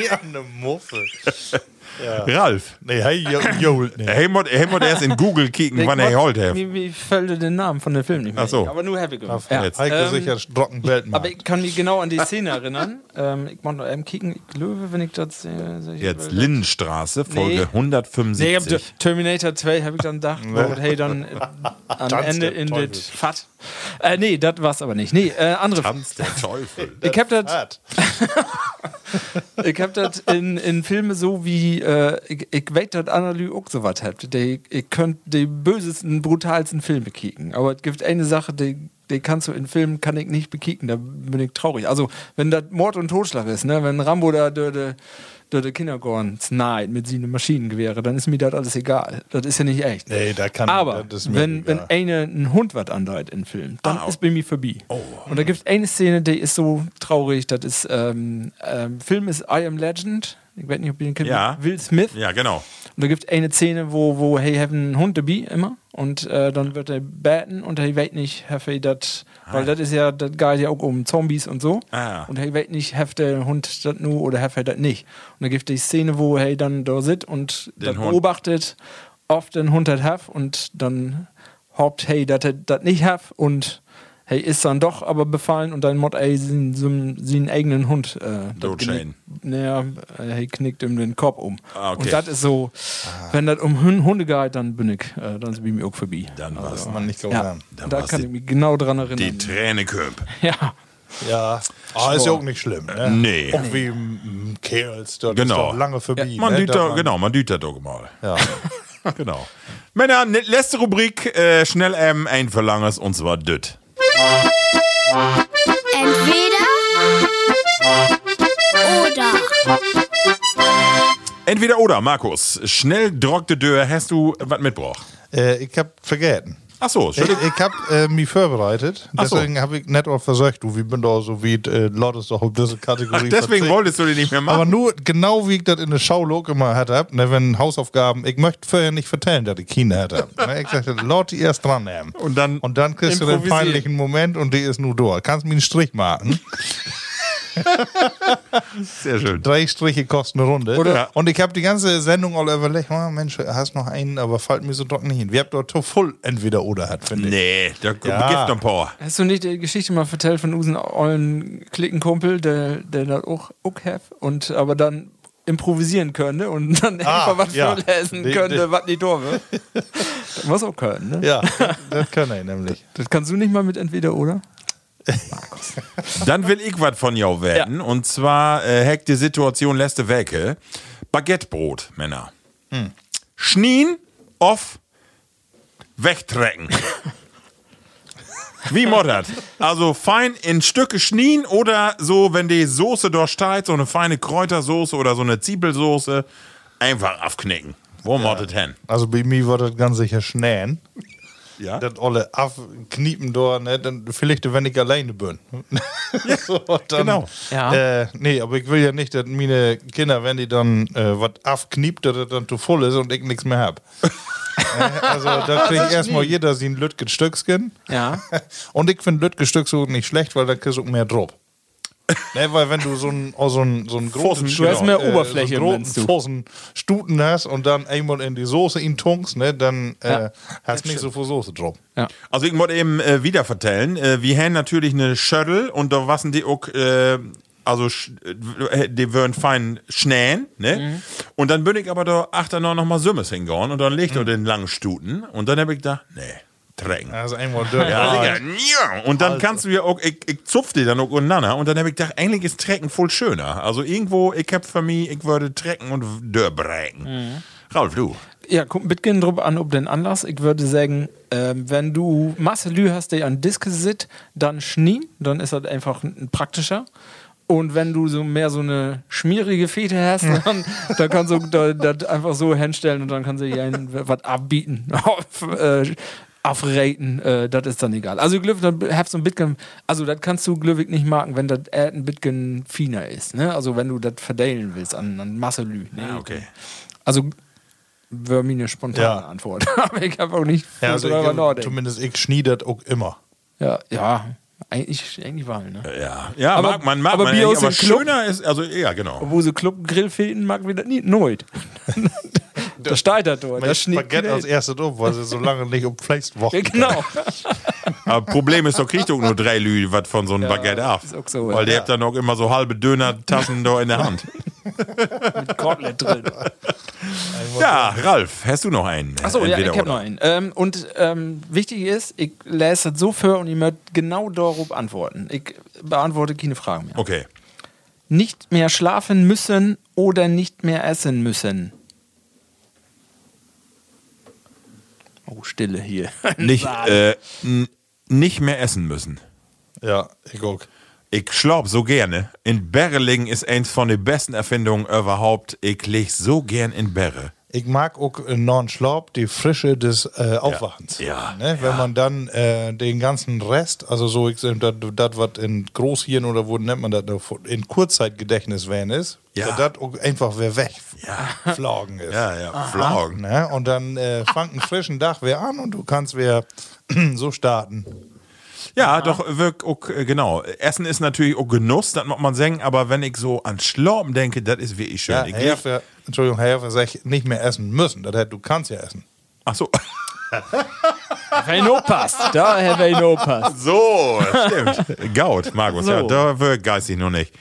Ja, eine Muffe. Ralf. Nee, hey, jolt nicht. Hey, mod, hey, mod erst in Google kicken, wann er holt hat. Wie, wie fällt dir den Namen von dem Film nicht mehr? Ach so. Aber nur Happy gemacht. Ja, Ja. jetzt. Heike Ähm, sicher Strocken Weltmarkt. Aber ich kann mich genau an die Szene erinnern. ähm, ich muss noch eben kicken, ich glaube, wenn ich das sehe. Jetzt. Lindenstraße, Folge Nee. Nee, ich 175. hab Terminator 2 habe ich dann gedacht, wo hey dann äh, am Tanz Ende das Fat. Äh, nee, das war's aber nicht. Nee, äh, andere. Tanz der Teufel. Ich hab das, ich hab das in, in Filme so wie, äh, ich, ich weiß, dass Analy auch so was habt. Die, ich könnt die bösesten, brutalsten Filme kicken. Aber es gibt eine Sache, die, die kannst du in Filmen, kann ich nicht bekicken. Da bin ich traurig. Also, wenn das Mord und Totschlag ist, ne, wenn Rambo da durch die Kindergorn sneit mit seinen Maschinengewehre, dann ist mir das alles egal. Das ist ja nicht echt. Nee, da kann Aber wenn, wenn egal. eine ein Hund was andeutet in Film, dann Ah, ist bei mir vorbei. Und da gibt es eine Szene, die ist so traurig. Das ist ähm, ähm, Film ist I Am Legend. Ich weiß nicht, ob ihr den kennt. Ja. Will Smith. Ja, genau. Und da gibt es eine Szene, wo, wo hey, haben einen Hund dabei immer. Und äh, dann wird er beten und er weiß nicht, have er das, weil das ist ja, das geht ja auch um Zombies und so. Ah. Und er weiß nicht, have der Hund das nur oder have er das nicht. Und da gibt es die Szene, wo er dann da sitzt und das beobachtet, oft den Hund hat have und dann hofft, hey, dass er das nicht have und hey, ist dann doch aber befallen und dann mod ey seinen, eigenen Hund äh, Totschäden. Genick- naja, äh, hey, knickt ihm den Kopf um. Ah, okay. Und das ist so, wenn das um Hun- Hunde geht, dann bin ich, äh, dann bin ich mir auch vorbei. Dann war's. Kann man nicht Ja. Dann da kann die- ich mich genau dran Die erinnern. Träne kömp. Ja, Ja. Ah, ist ja auch nicht schlimm. Ne? Nee. Auch wie Kerls, das Genau. ist doch lange vorbei. Man ne? man- genau, man düht da doch mal. Ja. Genau. Männer, ne- letzte Rubrik, äh, schnell ähm, ein Verlanges und zwar düt. Entweder oder. Entweder oder, Markus. Schnell drockte Dörr, hast du was mitgebracht? Äh, ich hab vergessen. Ach so, Ich, schön. ich hab äh, mich vorbereitet. Ach so. Deswegen habe ich nicht auch versucht, du, wie bin da so wie äh, Leute doch auf diese Kategorie. Ach, deswegen verzichten. wolltest du die nicht mehr machen. Aber nur genau wie ich das in der Schaulog immer hatte, ne, wenn Hausaufgaben, ich möchte vorher nicht vertellen, dass ich Kinder hatte. Ne, ich sagte, Leute erst dran nehmen. Und dann Und dann kriegst du den peinlichen Moment und die ist nur da. Kannst mir einen Strich machen. Sehr schön. Drei Striche kosten eine Runde. Oder- Und ich habe die ganze Sendung all überlegt, oh, Mensch, hast noch einen, aber fällt mir so doch nicht hin. Wir haben dort voll entweder oder hat, finde ich. Nee, da Ja. gibt ein paar. hast du nicht die Geschichte mal vertellt von unseren ollen Klickenkumpel, der, der das auch, auch hat und aber dann improvisieren könnte und dann Ah, einfach was ja. vorlesen Die- könnte, die- was nicht. Das muss auch können, ne? Ja, das kann er nämlich. Das kannst du nicht mal mit entweder oder? Dann will ich was von jou werden. Und zwar äh, hackt die Situation letzte Woche. Baguettebrot, Männer. Schnien auf wegtrecken. Wie moddert? Also fein in Stücke schnien oder so, wenn die Soße dort steigt, so eine feine Kräutersoße oder so eine Zwiebelsoße, einfach aufknicken. Wo moddet hin? Also bei mir wird das ganz sicher schnähen. Ja? Das alle aufkniepen da, ne, dann vielleicht, wenn ich alleine bin. so, dann, Genau. Ja. Äh, nee, aber ich will ja nicht, dass meine Kinder, wenn die dann äh, was aufkniept, dass das dann zu voll ist und ich nichts mehr hab. äh, also da kriegt erstmal jeder sein Lütgen Stückchen. Ja. Und ich finde Lütgen Stück so nicht schlecht, weil da kriegst du auch mehr Drop. Ne, weil wenn du so einen oh, so einen- so einen großen Du hast mehr Oberfläche, so einen du? großen Stuten hast und dann einmal in die Soße ihn tunkst, ne, dann äh, Ja. hast nicht so viel Soße drauf. ja. Also ich muss eben äh, wieder vertellen, äh, wir haben natürlich eine Schöttel und da wassen die auch, äh, also äh, die würden fein schnähen, ne? Und dann bin ich aber da achter noch, mal Sümmes hingehauen und dann legt er den langen Stuten und dann habe ich gedacht, nee, trecken. Also irgendwo durch. Ja, sicher. Ja. Und dann kannst du ja auch, ich, ich zupf die dann auch untereinander und dann habe ich gedacht, eigentlich ist Trecken voll schöner. Also irgendwo, ich hab für mich, ich würde trecken und dörbrechen. Ralf, du. Ja, ein bisschen drauf an, ob den Anlass. Ich würde sagen, ähm, wenn du Masse Lü hast, die an Diske sit, dann Schnee, dann ist das einfach ein praktischer. Und wenn du so mehr so eine schmierige Fete hast, dann, dann kannst du da- das einfach so hinstellen und dann kannst du hier was abbieten, äh, aufraten, äh, das ist dann egal. Also Glück, dann hast du ein bisschen, also das kannst du glücklich nicht machen, wenn das äh, ein bisschen finer ist, ne? Also wenn du das verdelen willst an, an Masse Lü. Ne? Ah, okay. Also wäre mir eine spontane Ja. Antwort. Aber ich habe auch nicht Ja, also ich, zumindest ich schniedert auch immer. Ja, ja, eigentlich, eigentlich war, ne? Ja, ja Aber- mag man, mag aber man Bier aber Club? schöner ist, also ja, genau. Wo sie Club Grillfäden mag wieder nie nooit. da steigt das dort. Das Das Spaghetti als erstes um, weil sie so lange nicht um Fleischwochen. ja, genau. Aber Problem ist, doch kriegt doch nur drei Lü was von so einem Baguette ab. ist auch so, Weil ja. der habt dann auch immer so halbe Döner-Tassen da in der Hand. Mit Kotelett drin. Ja, Ralf, hast du noch einen? Achso, ja, Entweder ich habe noch einen. Ähm, und ähm, wichtig ist, ich lese das so für und ihr mögt genau darauf antworten. Ich beantworte keine Fragen mehr. Okay. Nicht mehr schlafen müssen oder nicht mehr essen müssen. Oh, Stille hier. Nicht, äh, nicht mehr essen müssen. Ja, ich auch. Ich schlaub so gerne. In Berre liegen ist eins von den besten Erfindungen überhaupt. Ich leg so gern in Berre. Ich mag auch äh, non Schlaf, die Frische des äh, Aufwachens. Ja, Ne? Wenn man dann äh, den ganzen Rest, also so, ich das, was in Großhirn oder wo nennt man das, in Kurzzeitgedächtnis werden ist, Ja. dass das einfach wer weg flogen ist. Ja, ja, Flaugen. Ne? Und dann äh, fangt einen frischen Tag wer an und du kannst wer so starten. Ja, doch, wirk, auch, äh, genau. Essen ist natürlich auch Genuss, das muss man sagen, aber wenn ich so an Schlauben denke, das ist wirklich schön. Ja, ich Herr, für, Entschuldigung, Herr, für sich nicht mehr essen müssen. Das heißt, du kannst ja essen. Ach so. Wenn passt. Da, Herr Weino passt. So, stimmt. Gaut, Markus, ja, So. da wird geistig noch nicht.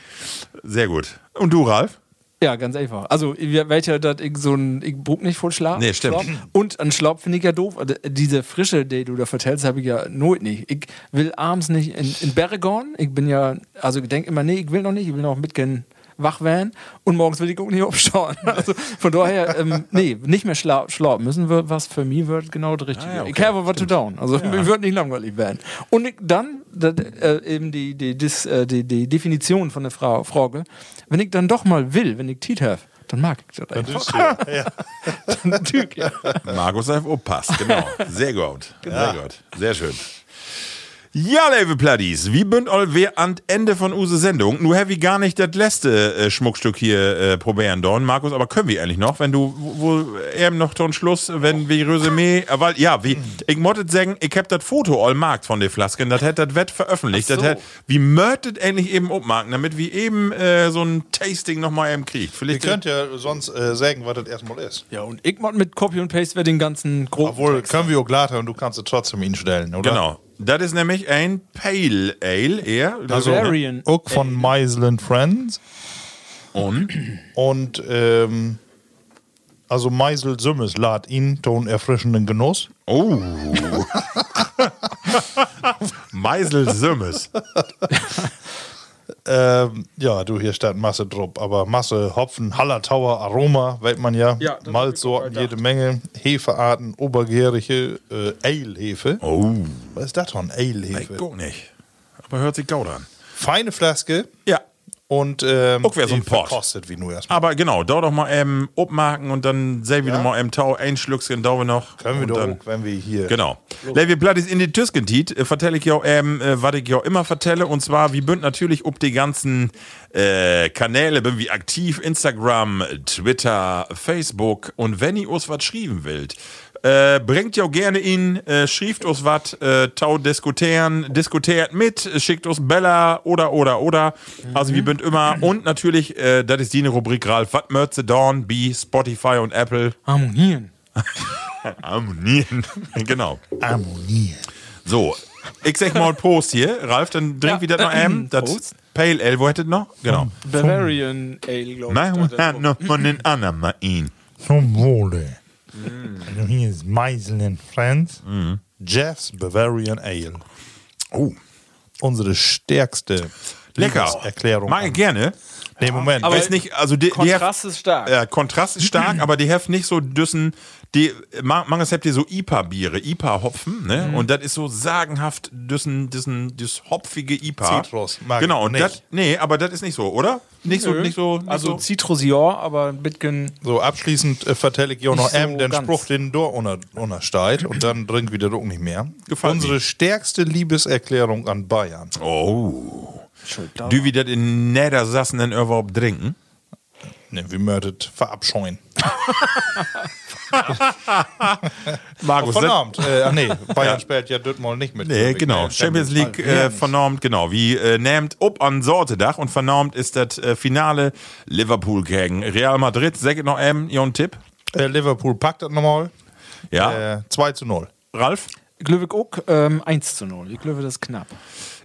Sehr gut. Und du, Ralf? Ja, ganz einfach. Also, dass ich so ein, ich brug nicht voll Schlaf. Nee, stimmt. Schlaf. Und an Schlaf finde ich ja doof. Diese Frische, die du da vertellst, habe ich ja nooit nicht. Ich will abends nicht in, in Berge gehen. Ich bin ja, also ich denke immer, nee, ich will noch nicht, ich will noch mitgehen wach werden und morgens will ich auch nicht aufschauen. Also von daher, ähm, nee, nicht mehr schla schlafen müssen wir, was für mich wird genau das Richtige. Ah, ja, okay. Ich habe was zu tun. Also mir wird nicht langweilig werden. Und dann das, äh, eben die, die, dis, äh, die, die Definition von der Frau, Frage, wenn ich dann doch mal will, wenn ich Tiet habe, dann mag ich das einfach. Natürlich, ja. Markus hat aufpasst, genau. Sehr gut. Sehr gut. Sehr schön. Ja, liebe Platties, wie bünd all wir an Ende von use Sendung. Nur habe ich gar nicht das letzte äh, Schmuckstück hier äh, probieren dorn, Markus, aber können wir eigentlich noch, wenn du, wo, wo eben noch zum Schluss, wenn wir Resümee, äh, weil, ja, wie, ich mottet sagen, ich hab das Foto all markt von den Flasken, das hätt das Wett veröffentlicht, so. das hätt, wie möchtet endlich eben ummarken, damit wir eben äh, so ein Tasting noch mal eben kriegt. Ihr Vielleicht, könnt ja sonst äh, sagen, was das erstmal ist. Ja, und ich mach mit Copy und Paste wer den ganzen groben Obwohl, Text. können wir auch glatter und du kannst es trotzdem ihn stellen, oder? Genau. Das ist nämlich ein Pale Ale, eher. Also, Bavarian auch von Meisel Friends. Und? Und ähm, also Meisel Sümmes lad ihn ton erfrischenden Genuss. Oh. Meisel Sümmes. Ähm, ja, du, hier steht Masse drauf, aber Masse, Hopfen, Hallertauer, Aroma, weiß man ja. Ja, Malzsorten, ich jede Menge. Hefearten, obergärige äh, Ale-Hefe. Oh. Was ist das Ich Ale-Hefe? guck nicht. Aber hört sich gaut an. Feine Flaske Ja. Und ähm, Auch wär so ein Pott. Kostet wie nur erstmal. Aber genau, da doch mal eben abmarken und dann sehen wir Ja. noch mal im Tau ein Schlückchen da wir noch. Können wir doch dann, wenn wir hier. Genau. Levi Blatt ist in die Tüskentit, äh, vertelle ich ja auch, ähm, äh, was ich ja auch immer vertelle, und zwar, wie bünd natürlich ob die ganzen äh, Kanäle, bin wie aktiv, Instagram, Twitter, Facebook, und wenn ihr uns was schreiben wollt, äh, bringt ja auch gerne ihn, äh, schrieft uns was, äh, tau diskutieren, diskutiert mit, schickt uns Bella oder, oder, oder. Also, wir bünd immer, und natürlich, äh, das ist die Rubrik, Ralf, was möchte Dawn, B, Spotify und Apple harmonieren. Harmonieren. genau. Harmonieren. So, ich sag mal Prost hier. Ralf, dann trink Ja. wieder noch ein. Das. Pale Ale, wo hättet noch? Genau. Bavarian Ale, glaube ich. Nein, noch von den anderen mal ihn. Zum Wohle. Also hier ist Meisel Friends. Jeff's Bavarian Ale. Oh, Unsere stärkste lecker. Erklärung. Mag ich gerne. Nee, Moment. Aber- Weiß nicht, also die, die Kontrast ist stark. Ja, Kontrast ist stark, aber die haben nicht so düssen, die, man, habt ihr so IPA-Biere, IPA-Hopfen, ne? Mhm. Und das ist so sagenhaft düssen, düssen, das hopfige IPA. Zitrus, mag Genau, und das, nee, aber das ist nicht so, oder? Nicht so, nicht so, nicht also so. Citrus ja, aber ein bisschen So, abschließend äh, vertelle ich auch noch Nicht so den ganz. Spruch, den unter, untersteigt und dann drin wieder auch nicht mehr. Gefällt Unsere mir. stärkste Liebeserklärung an Bayern. Oh. Du wie das in Niedersassen denn überhaupt trinken? Ne, wie möchtet verabscheuen. Markus, Abend. Äh, ach nee, Bayern spielt ja das mal nicht mit. Nee, genau. Champions League äh, vernormt, genau. Wie äh, nehmt ob an Sortedach und vernormt ist das äh, Finale Liverpool gegen Real Madrid. Sag ich noch eben, Ihren Tipp? Äh, Liverpool packt das nochmal. Ja, Äh, 2 zu 0. Ralf? Glöwig auch ähm, 1 zu 0. Ich glaube, das ist knapp.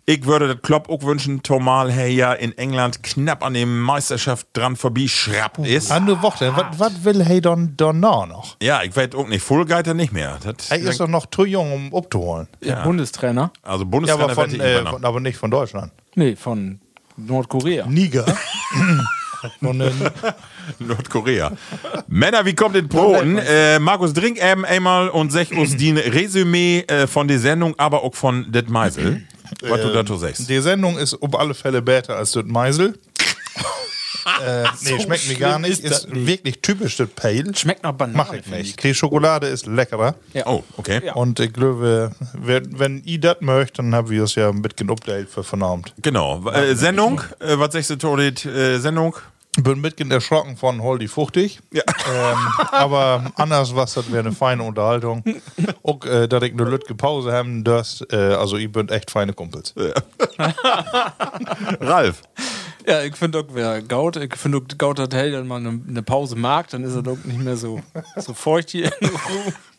Ich würde das Klopp auch wünschen, Tomal hey ja in England knapp an dem Meisterschaft dran vorbei schrappt ist. An der Woche. Was will hey dann danach noch? Ja, ich weiß auch nicht. Fullgeiter nicht mehr. Das, Er ist doch noch zu jung, um abzuholen. Ja. Bundestrainer? also Ja, Bundestrainer aber, von, äh, von, aber nicht von Deutschland. Nee, von Nordkorea. Niger. Äh, Nordkorea. Männer, wie kommt in Poten? Äh, Markus, trink eben einmal und sag uns die Resümee äh, von der Sendung, aber auch von det Meisel. Was du dazu sagst. die Sendung ist auf alle Fälle besser als das Meisel. äh, nee, schmeckt mir gar nicht. ist das Ist nicht. wirklich typisch das Pale. Schmeckt nach Banane. Mach ich finde nicht. Die Schokolade ist leckerer. Ja. Oh, okay. Ja. Und ich glaube, wenn, wenn ihr das möchtet, dann haben wir es ja ein bisschen Update für vernahmt. Genau. Äh, Sendung, äh, was sagst du, Todit? Äh, Sendung? Bin bisschen erschrocken von Holdi Fuchtig. Ja. Ähm, aber anders was, das wäre eine feine Unterhaltung. Auch, äh, dass ich eine Lütge Pause haben das, äh, also ihr bünd echt feine Kumpels. Ralf. Ja, ich finde auch, wer Gaut, ich finde Gaut hat hey, dann mal eine, Pause mag, dann ist er doch nicht mehr so, so feucht hier.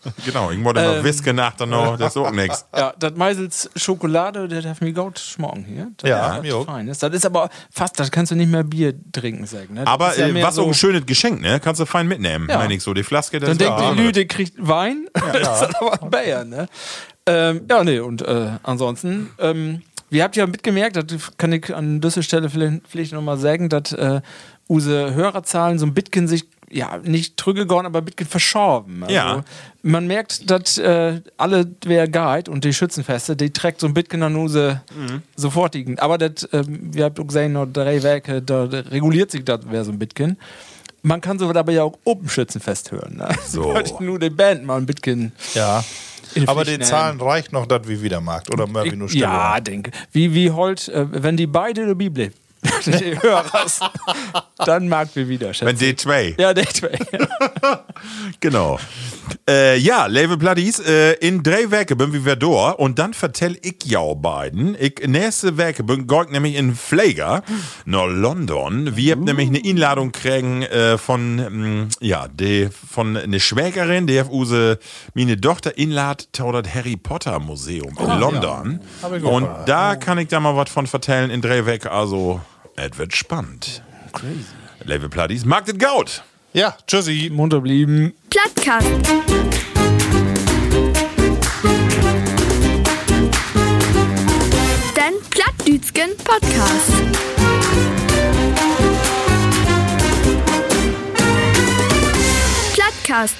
Genau, ich wollte noch Whisky nach dann noch, das ist auch nix. ja, das Meisels Schokolade, der darf mir Gaut schmocken hier. Das Ja, ist mir auch. fein ist. Das ist aber fast, das kannst du nicht mehr Bier trinken sagen. Ne? Aber ja äh, was so, auch ein schönes Geschenk, ne? Kannst du fein mitnehmen, Ja. meine ich so. Die Flaske, das Dann denkt ja die Lüde kriegt Wein. das ist aber Bayer, ne? Ähm, ja, nee, und äh, ansonsten, ähm, wir habt ja mitgemerkt, das kann ich an dieser Stelle vielleicht, vielleicht nochmal sagen, dass äh, unsere Hörerzahlen so ein bisschen sich, ja, nicht trügegegangen, aber ein bisschen verschorben. Also, Ja. Man merkt, dass äh, alle, wer Guide und die Schützenfeste, die trägt so ein bisschen an unsere sofortigen. Aber das, ähm, wir habt auch gesehen, noch drei Werke, da reguliert sich das wer so ein bisschen. Man kann so dabei ja auch Open Schützenfest hören. Ne? So. Wollte nur die Band mal ein bisschen. Ja. in Aber nehmen. Zahlen reicht noch, dass wir wieder macht. Oder Murphy nur Stille. Ja, denke. Wie, wie Holt, äh, wenn die beide dabei bleiben, die Hörers, dann mag wir wieder, schätze Wenn ich. D2. Ja, der zwei. Genau. Äh, ja, Level Platties, äh, in drei Werke bin wir da und dann vertell ich ja beiden. Ich, nächste Werke bin ich nämlich in Pfleger nach London. Wir haben nämlich eine Einladung kriegen äh, von, mm, ja, die, von eine Schwägerin, die hat use meine Tochter einlad zu das Harry Potter Museum in London. Und da kann ich da mal was von vertellen in drei Werke. Also, es wird spannend. Crazy. Level Platties, mag das Gaut. Ja, tschüssi, munter blieben. Plattkast. Dein Plattdütschen Podcast. Plattkast.